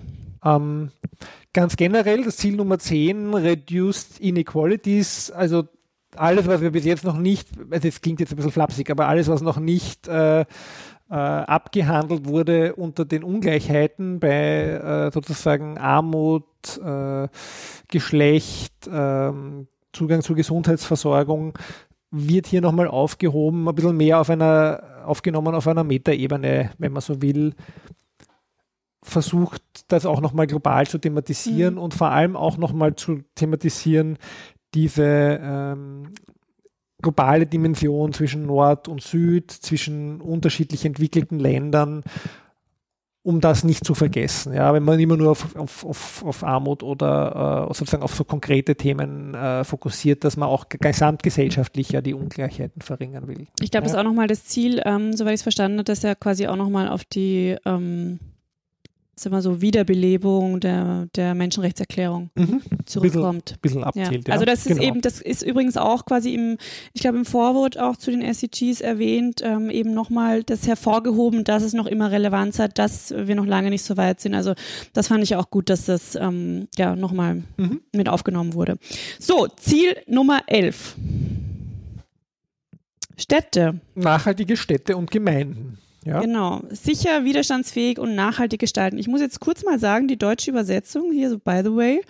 Ähm, ganz generell, das Ziel Nummer 10, Reduced Inequalities, also alles, was wir bis jetzt noch nicht, also es klingt jetzt ein bisschen flapsig, aber alles, was noch nicht äh, abgehandelt wurde unter den Ungleichheiten bei äh, sozusagen Armut, äh, Geschlecht, ähm, Zugang zur Gesundheitsversorgung, wird hier nochmal aufgehoben, ein bisschen mehr auf einer, aufgenommen auf einer Metaebene, wenn man so will, versucht, das auch nochmal global zu thematisieren Mhm. und vor allem auch nochmal zu thematisieren, diese ähm, globale Dimension zwischen Nord und Süd, zwischen unterschiedlich entwickelten Ländern, um das nicht zu vergessen. Ja, wenn man immer nur auf, auf, auf, auf Armut oder äh, sozusagen auf so konkrete Themen äh, fokussiert, dass man auch gesamtgesellschaftlich ja die Ungleichheiten verringern will. Ich glaube, das ist Ja. auch nochmal das Ziel, ähm, soweit ich es verstanden habe, dass er quasi auch nochmal auf die ähm, sagen wir so, Wiederbelebung der, der Menschenrechtserklärung Mhm. zurückkommt. Bisschen Ja. abzielt, ja. Also das ist Genau. eben, das ist übrigens auch quasi im, ich glaube im Vorwort auch zu den SDGs erwähnt, ähm, eben nochmal das hervorgehoben, dass es noch immer Relevanz hat, dass wir noch lange nicht so weit sind. Also das fand ich auch gut, dass das ähm, ja nochmal Mhm. mit aufgenommen wurde. So, Ziel Nummer 11. Städte. Nachhaltige Städte und Gemeinden. Ja. Genau. Sicher, widerstandsfähig und nachhaltig gestalten. Ich muss jetzt kurz mal sagen, die deutsche Übersetzung hier, so by the way,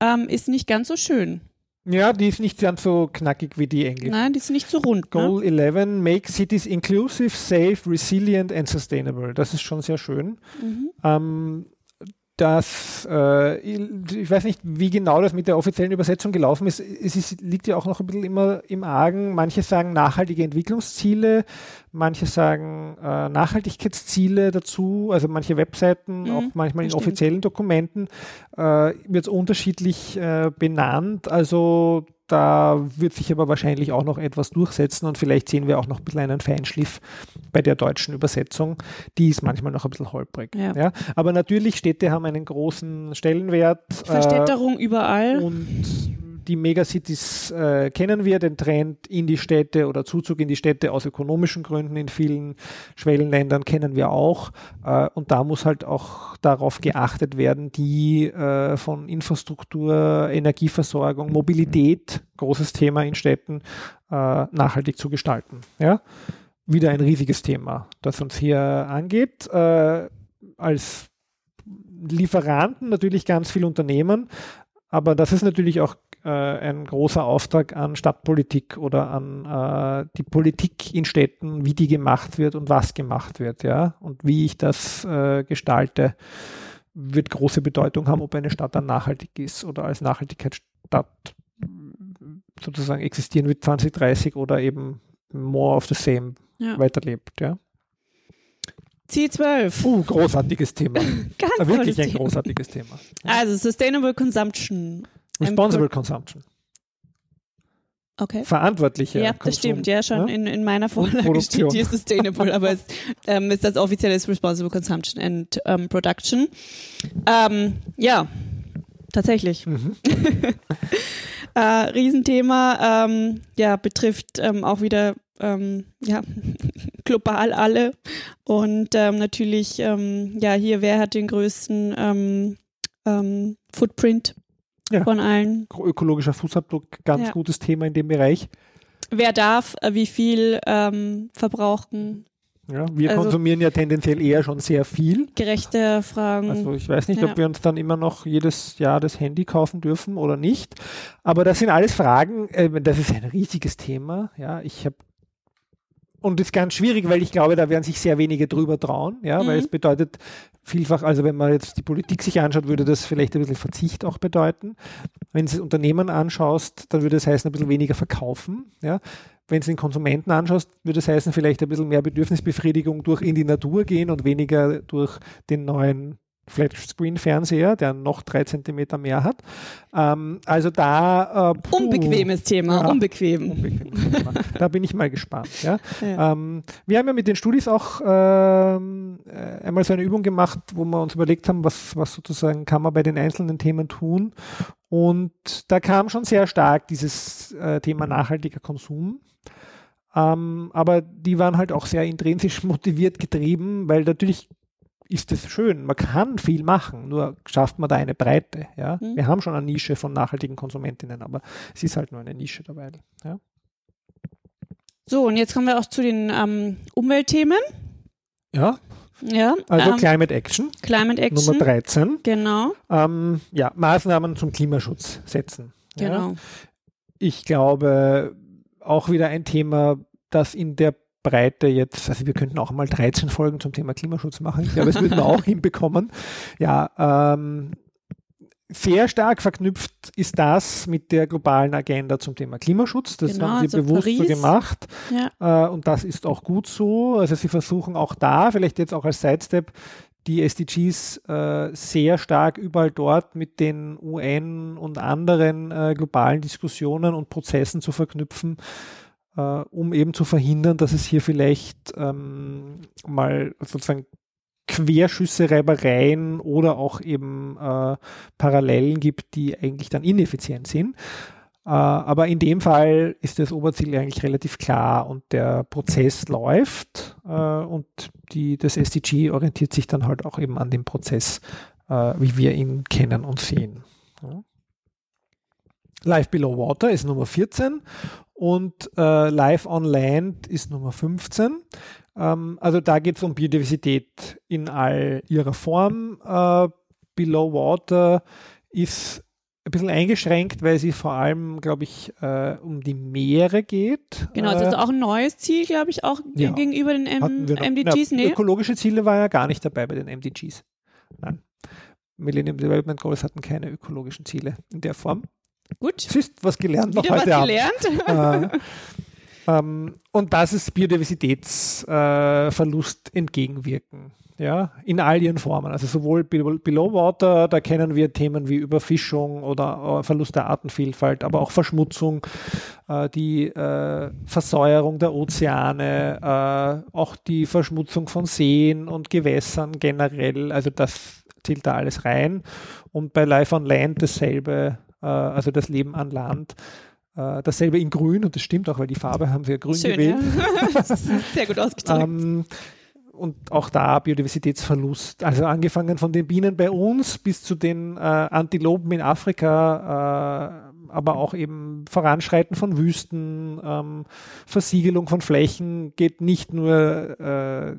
ähm, ist nicht ganz so schön. ja, die ist nicht ganz so knackig wie die englische. Nein, die ist nicht so rund. Ne? Goal 11, make cities inclusive, safe, resilient and sustainable. Das ist schon sehr schön. Mhm. Ähm, das, äh, ich weiß nicht, wie genau das mit der offiziellen Übersetzung gelaufen ist. Es ist, liegt ja auch noch ein bisschen immer im Argen. Manche sagen nachhaltige Entwicklungsziele, manche sagen äh, Nachhaltigkeitsziele dazu. Also manche Webseiten, Mhm, auch manchmal in offiziellen Dokumenten, äh, wird es unterschiedlich äh, benannt. Also da wird sich aber wahrscheinlich auch noch etwas durchsetzen und vielleicht sehen wir auch noch ein bisschen einen Feinschliff bei der deutschen Übersetzung. Die ist manchmal noch ein bisschen holprig. Ja. Ja. Aber natürlich, Städte haben einen großen Stellenwert. äh, Verstädterung überall. und die Megacities äh, kennen wir, den Trend in die Städte oder Zuzug in die Städte aus ökonomischen Gründen in vielen Schwellenländern kennen wir auch. Äh, und da muss halt auch darauf geachtet werden, die äh, von Infrastruktur, Energieversorgung, Mobilität, großes Thema in Städten, äh, nachhaltig zu gestalten. Ja? Wieder ein riesiges Thema, das uns hier angeht. Äh, als Lieferanten natürlich ganz viele Unternehmen, aber das ist natürlich auch äh, ein großer Auftrag an Stadtpolitik oder an äh, die Politik in Städten, wie die gemacht wird und was gemacht wird, ja. Und wie ich das äh, gestalte, wird große Bedeutung haben, ob eine Stadt dann nachhaltig ist oder als Nachhaltigkeitsstadt sozusagen existieren wird 2030 oder eben more of the same Ja. weiterlebt, ja. Ziel 12. Uh, großartiges Thema. Ganz wirklich ein Thema. großartiges Thema. Also Sustainable Consumption. Responsible Consumption. Okay. Verantwortliche Ja, das Konsum, stimmt, ja, schon ne? in, in meiner Vorlage Produktion. steht hier Sustainable, aber es ähm, ist das offizielle ist Responsible Consumption and ähm, Production. Ähm, ja, tatsächlich. Mhm. äh, Riesenthema, ähm, ja, betrifft ähm, auch wieder ähm, ja, global alle und natürlich, ja, hier, wer hat den größten Footprint Ja. von allen? Ökologischer Fußabdruck, ganz Ja. gutes Thema in dem Bereich. Wer darf äh, wie viel ähm, verbrauchen? Ja, wir Also- konsumieren ja tendenziell eher schon sehr viel. Gerechte Fragen. Also ich weiß nicht, Ja. ob wir uns dann immer noch jedes Jahr das Handy kaufen dürfen oder nicht. Aber das sind alles Fragen, äh, das ist ein riesiges Thema. Ja, ich habe und ist ganz schwierig, weil ich glaube, da werden sich sehr wenige drüber trauen, ja, weil Mhm. es bedeutet vielfach, also wenn man jetzt die Politik sich anschaut, würde das vielleicht ein bisschen Verzicht auch bedeuten. Wenn du das Unternehmen anschaust, dann würde das heißen, ein bisschen weniger verkaufen, ja. Wenn du den Konsumenten anschaust, würde das heißen, vielleicht ein bisschen mehr Bedürfnisbefriedigung durch in die Natur gehen und weniger durch den neuen Flatscreen-Fernseher, der noch drei Zentimeter mehr hat. Ähm, also da äh, puh, Unbequemes Thema, Ja. unbequem. unbequemes Thema. Da bin ich mal gespannt. Ja. Ja. Ähm, wir haben ja mit den Studis auch ähm, äh, einmal so eine Übung gemacht, wo wir uns überlegt haben, was, was sozusagen kann man bei den einzelnen Themen tun. Und da kam schon sehr stark dieses äh, Thema nachhaltiger Konsum. Ähm, aber die waren halt auch sehr intrinsisch motiviert getrieben, weil natürlich ist es schön, man kann viel machen, nur schafft man da eine Breite. Ja? Mhm. Wir haben schon eine Nische von nachhaltigen Konsumentinnen, aber es ist halt nur eine Nische dabei. Ja? So, und jetzt kommen wir auch zu den ähm, Umweltthemen. ja, Ja, also ähm, Climate Action, Climate Action. Nummer 13. Genau, Ähm, ja, Maßnahmen zum Klimaschutz setzen. Ja? genau. Ich glaube, auch wieder ein Thema, das in der Breite jetzt, also wir könnten auch mal 13 Folgen zum Thema Klimaschutz machen. Ich glaube, das würden wir auch hinbekommen. Ja, ähm, sehr stark verknüpft ist das mit der globalen Agenda zum Thema Klimaschutz. Das Genau, haben sie also bewusst so Paris. gemacht. Ja. Äh, und das ist auch gut so. Also sie versuchen auch da, vielleicht jetzt auch als Sidestep, die SDGs äh, sehr stark überall dort mit den UN und anderen äh, globalen Diskussionen und Prozessen zu verknüpfen, äh, um eben zu verhindern, dass es hier vielleicht ähm, mal sozusagen Querschüsse, Reibereien oder auch eben äh, Parallelen gibt, die eigentlich dann ineffizient sind. Äh, aber in dem Fall ist das Oberziel eigentlich relativ klar und der Prozess läuft äh, und die, das SDG orientiert sich dann halt auch eben an dem Prozess, wie wir ihn kennen und sehen. Ja. Life Below Water ist Nummer 14 und äh, Life on Land ist Nummer 15. Ähm, also da geht es um Biodiversität in all ihrer Form. Äh, Below Water ist ein bisschen eingeschränkt, weil sie vor allem, glaube ich, äh, um die Meere geht. Genau, das äh, ist auch ein neues Ziel, glaube ich, auch Ja. gegenüber den M MDGs. Ja, nee. Ökologische Ziele war ja gar nicht dabei bei den MDGs. Nein. Millennium Development Goals hatten keine ökologischen Ziele in der Form. Gut, Siehst, was gelernt noch wieder was heute Abend. gelernt. Äh, ähm, und das ist Biodiversitätsverlust äh, entgegenwirken. Ja, in all ihren Formen. Also sowohl Below Below Water, da kennen wir Themen wie Überfischung oder äh, Verlust der Artenvielfalt, aber auch Verschmutzung, äh, die äh, Versäuerung der Ozeane, äh, auch die Verschmutzung von Seen und Gewässern generell. Also das zählt da alles rein. Und bei Life on Land dasselbe, äh, also das Leben an Land. Äh, dasselbe in Grün, und das stimmt auch, weil die Farbe haben ja grün Schön, gewählt. ja. Sehr gut ausgedrückt. Ähm, und auch da Biodiversitätsverlust. Also angefangen von den Bienen bei uns bis zu den äh, Antilopen in Afrika, äh, aber auch eben Voranschreiten von Wüsten, ähm, Versiegelung von Flächen geht nicht nur äh,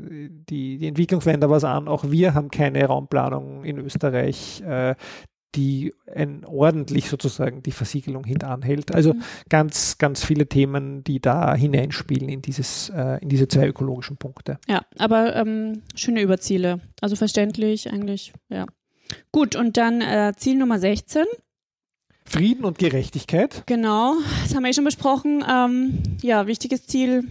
die, die Entwicklungsländer was an, auch wir haben keine Raumplanung in Österreich. Die ein ordentlich sozusagen die Versiegelung hintanhält. Also Mhm. ganz, ganz viele Themen, die da hineinspielen in dieses, äh, in diese zwei ökologischen Punkte. Ja, aber ähm, schöne Überziele. Also verständlich eigentlich, ja. Gut, und dann äh, Ziel Nummer 16. Frieden und Gerechtigkeit. Genau, das haben wir eh schon besprochen. Ähm, ja, wichtiges Ziel.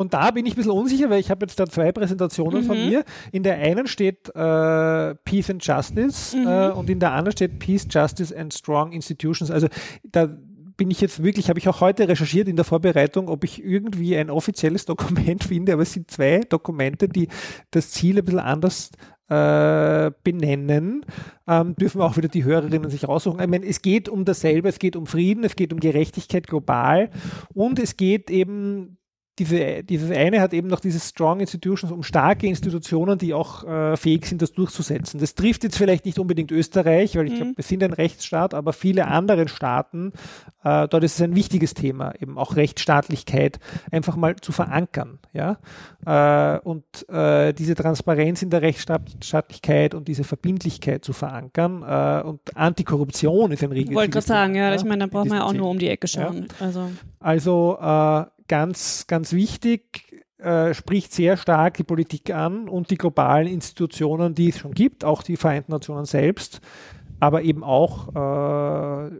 Und da bin ich ein bisschen unsicher, weil ich habe jetzt da zwei Präsentationen von Mhm. mir. In der einen steht äh, Peace and Justice Mhm. äh, und in der anderen steht Peace, Justice and Strong Institutions. Also da bin ich jetzt wirklich, habe ich auch heute recherchiert in der Vorbereitung, ob ich irgendwie ein offizielles Dokument finde, aber es sind zwei Dokumente, die das Ziel ein bisschen anders äh, benennen, ähm, dürfen auch wieder die Hörerinnen sich raussuchen. Ich meine, es geht um dasselbe, es geht um Frieden, es geht um Gerechtigkeit global und es geht eben diese, dieses eine hat eben noch dieses Strong Institutions, um starke Institutionen, die auch äh, fähig sind, das durchzusetzen. Das trifft jetzt vielleicht nicht unbedingt Österreich, weil ich glaube, wir sind ein Rechtsstaat, aber viele andere Staaten, äh, dort ist es ein wichtiges Thema, eben auch Rechtsstaatlichkeit einfach mal zu verankern. Ja? Äh, und äh, diese Transparenz in der Rechtsstaatlichkeit und diese Verbindlichkeit zu verankern. Äh, und Antikorruption ist ein riesiges Ich wollte gerade sagen, ja, ich meine, da braucht man ja auch nur um die Ecke Ja. schauen. Also, also äh, ganz, ganz wichtig, äh, spricht sehr stark die Politik an und die globalen Institutionen, die es schon gibt, auch die Vereinten Nationen selbst, aber eben auch äh,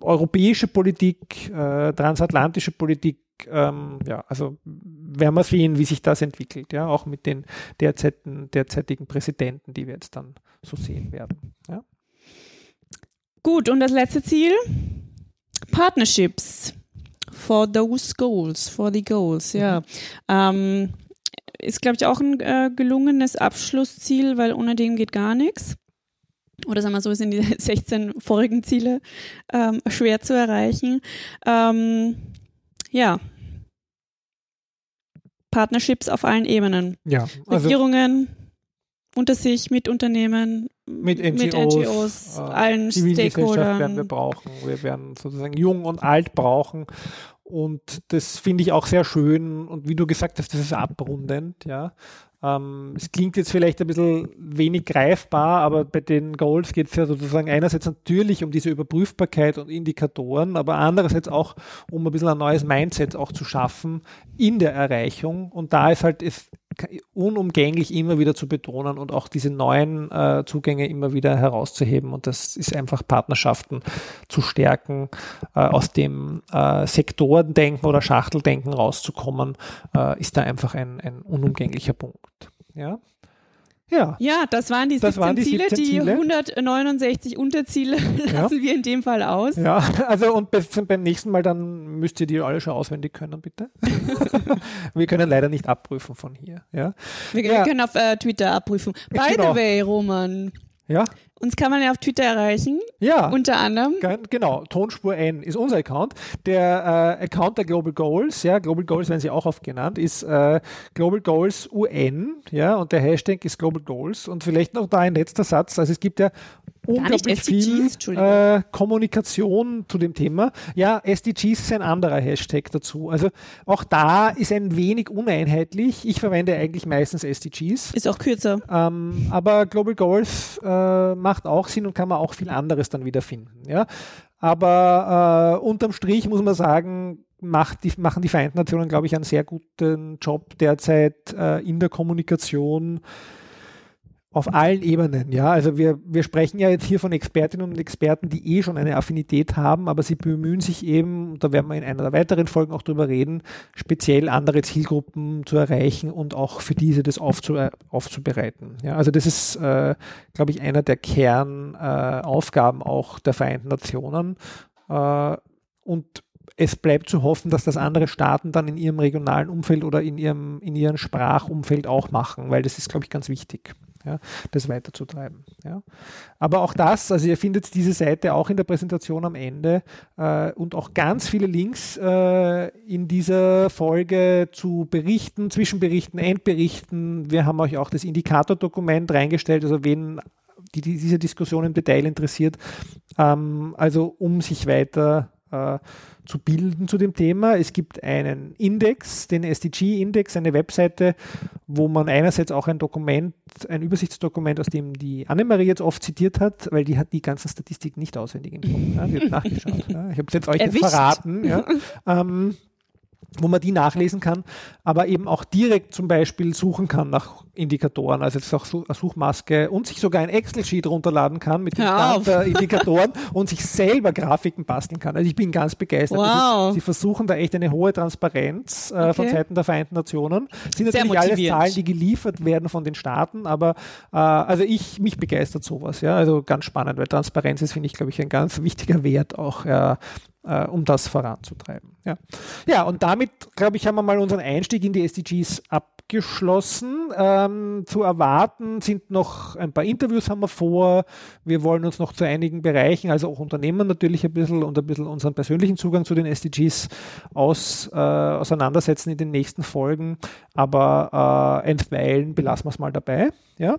europäische Politik, äh, transatlantische Politik. Ähm, ja, also werden wir sehen, wie sich das entwickelt, ja, auch mit den derzeitigen, derzeitigen Präsidenten, die wir jetzt dann so sehen werden. Ja. gut, und das letzte Ziel? Partnerships for those goals, for the goals, ja. Ähm, ist, glaube ich, auch ein äh, gelungenes Abschlussziel, weil ohne dem geht gar nichts. Oder sagen wir so, sind die 16 vorigen Ziele ähm, schwer zu erreichen. Ähm, ja. Partnerships auf allen Ebenen. Ja, also Regierungen unter sich, mit Unternehmen, mit NGOs, mit NGOs äh, allen Zivilgesellschaft werden wir brauchen. Wir werden sozusagen jung und alt brauchen. Und das finde ich auch sehr schön. Und wie du gesagt hast, das ist abrundend, ja. Ähm, es klingt jetzt vielleicht ein bisschen wenig greifbar, aber bei den Goals geht es ja sozusagen einerseits natürlich um diese Überprüfbarkeit und Indikatoren, aber andererseits auch um ein bisschen ein neues Mindset auch zu schaffen in der Erreichung. Und da ist halt es unumgänglich immer wieder zu betonen und auch diese neuen äh, Zugänge immer wieder herauszuheben. Und das ist einfach Partnerschaften zu stärken, äh, aus dem äh, Sektorendenken oder Schachteldenken rauszukommen, äh, ist da einfach ein, ein unumgänglicher Punkt. Ja. Ja. Ja, das waren die 17 Das waren die Ziele. 17 die Ziele. 169 Unterziele lassen wir in dem Fall aus. Ja, also und bei, beim nächsten Mal dann müsst ihr die alle schon auswendig können, bitte. wir können leider nicht abprüfen von hier. Ja, Wir, Ja. wir können auf äh, Twitter abprüfen. By Genau. the way, Roman, ja, uns kann man ja auf Twitter erreichen, ja. unter anderem. Ge- Genau, Tonspur N ist unser Account. Der äh, Account der Global Goals, ja, Global Goals werden sie auch oft genannt, ist äh, Global Goals UN, ja, und der Hashtag ist Global Goals. Und vielleicht noch da ein letzter Satz. Also es gibt ja unglaublich SDGs, viel äh, Kommunikation zu dem Thema. Ja, SDGs ist ein anderer Hashtag dazu. Also auch da ist ein wenig uneinheitlich. Ich verwende eigentlich meistens SDGs. Ist auch kürzer. Ähm, aber Global Goals äh, macht auch Sinn und kann man auch viel anderes dann wieder finden. Ja? Aber äh, unterm Strich muss man sagen, die, machen die Vereinten Nationen, glaube ich, einen sehr guten Job derzeit äh, in der Kommunikation auf allen Ebenen, ja. Also wir, wir sprechen ja jetzt hier von Expertinnen und Experten, die eh schon eine Affinität haben, aber sie bemühen sich eben, da werden wir in einer der weiteren Folgen auch drüber reden, speziell andere Zielgruppen zu erreichen und auch für diese das aufzu, aufzubereiten. Ja, also das ist, äh, glaube ich, einer der Kernaufgaben äh, auch der Vereinten Nationen. Äh, und es bleibt zu hoffen, dass das andere Staaten dann in ihrem regionalen Umfeld oder in ihrem, in ihrem Sprachumfeld auch machen, weil das ist, glaube ich, ganz wichtig ja, das weiterzutreiben. Ja. Aber auch das, also ihr findet diese Seite auch in der Präsentation am Ende äh, und auch ganz viele Links äh, in dieser Folge zu Berichten, Zwischenberichten, Endberichten. Wir haben euch auch das Indikatordokument reingestellt, also wen die, die diese Diskussion im Detail interessiert, ähm, also um sich weiter äh, zu bilden zu dem Thema. Es gibt einen Index, den SDG-Index, eine Webseite, wo man einerseits auch ein Dokument, ein Übersichtsdokument, aus dem die Annemarie jetzt oft zitiert hat, weil die hat die ganzen Statistiken nicht auswendig im Kopf. Ja, die hat nachgeschaut. Ja. Ich habe es jetzt euch Erwischt. verraten. Ja. Ähm, wo man die nachlesen kann, aber eben auch direkt zum Beispiel suchen kann nach Indikatoren, also jetzt auch eine Suchmaske und sich sogar ein Excel-Sheet runterladen kann mit dem Stand der Indikatoren und sich selber Grafiken basteln kann. Also ich bin ganz begeistert. Wow. Das ist, sie versuchen da echt eine hohe Transparenz äh, von Okay. Seiten der Vereinten Nationen. Sind Sehr natürlich alles. Zahlen, die geliefert werden von den Staaten, aber äh, also ich mich begeistert sowas, ja, also ganz spannend, weil Transparenz ist, finde ich, glaube ich, ein ganz wichtiger Wert auch, ja, äh, um das voranzutreiben. Ja, ja und damit, glaube ich, haben wir mal unseren Einstieg in die SDGs abgeschlossen. Ähm, zu erwarten sind noch ein paar Interviews haben wir vor. Wir wollen uns noch zu einigen Bereichen, also auch Unternehmen natürlich ein bisschen und ein bisschen unseren persönlichen Zugang zu den SDGs aus, äh, auseinandersetzen in den nächsten Folgen. Aber äh, entweilen belassen wir es mal dabei. Ja?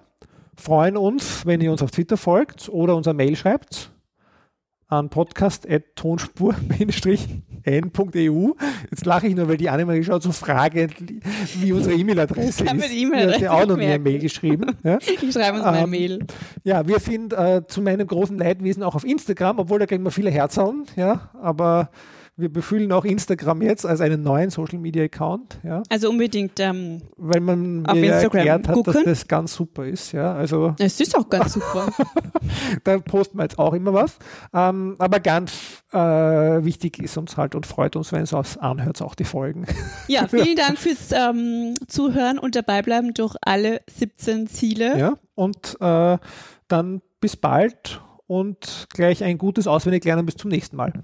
Freuen uns, wenn ihr uns auf Twitter folgt oder unser Mail schreibt an podcast.tonspur-n.eu. Jetzt lache ich nur, weil die Annelie schaut so fragend, wie unsere E-Mail-Adresse Ich ist. mir die E-Mail-Adresse Die hat ja auch noch nie eine. Mail geschrieben. Ja? Ich schreibe uns mal eine Ähm, Mail. Ja, wir sind äh, zu meinem großen Leidwesen auch auf Instagram, obwohl da kriegen wir viele Herzhauen, ja, aber wir befühlen auch Instagram jetzt als einen neuen Social Media Account, ja, Also unbedingt, ähm, weil man Auf mir ja Instagram erklärt hat, dass gucken. das ganz super ist, ja, also es ist auch ganz super. da posten wir jetzt auch immer was, ähm, aber ganz äh, wichtig ist uns halt und freut uns, wenn es uns anhört, auch die Folgen. Ja, vielen Dank fürs ähm, Zuhören und dabei bleiben durch alle 17 Ziele. ja, und äh, dann bis bald und gleich ein gutes Auswendiglernen bis zum nächsten Mal.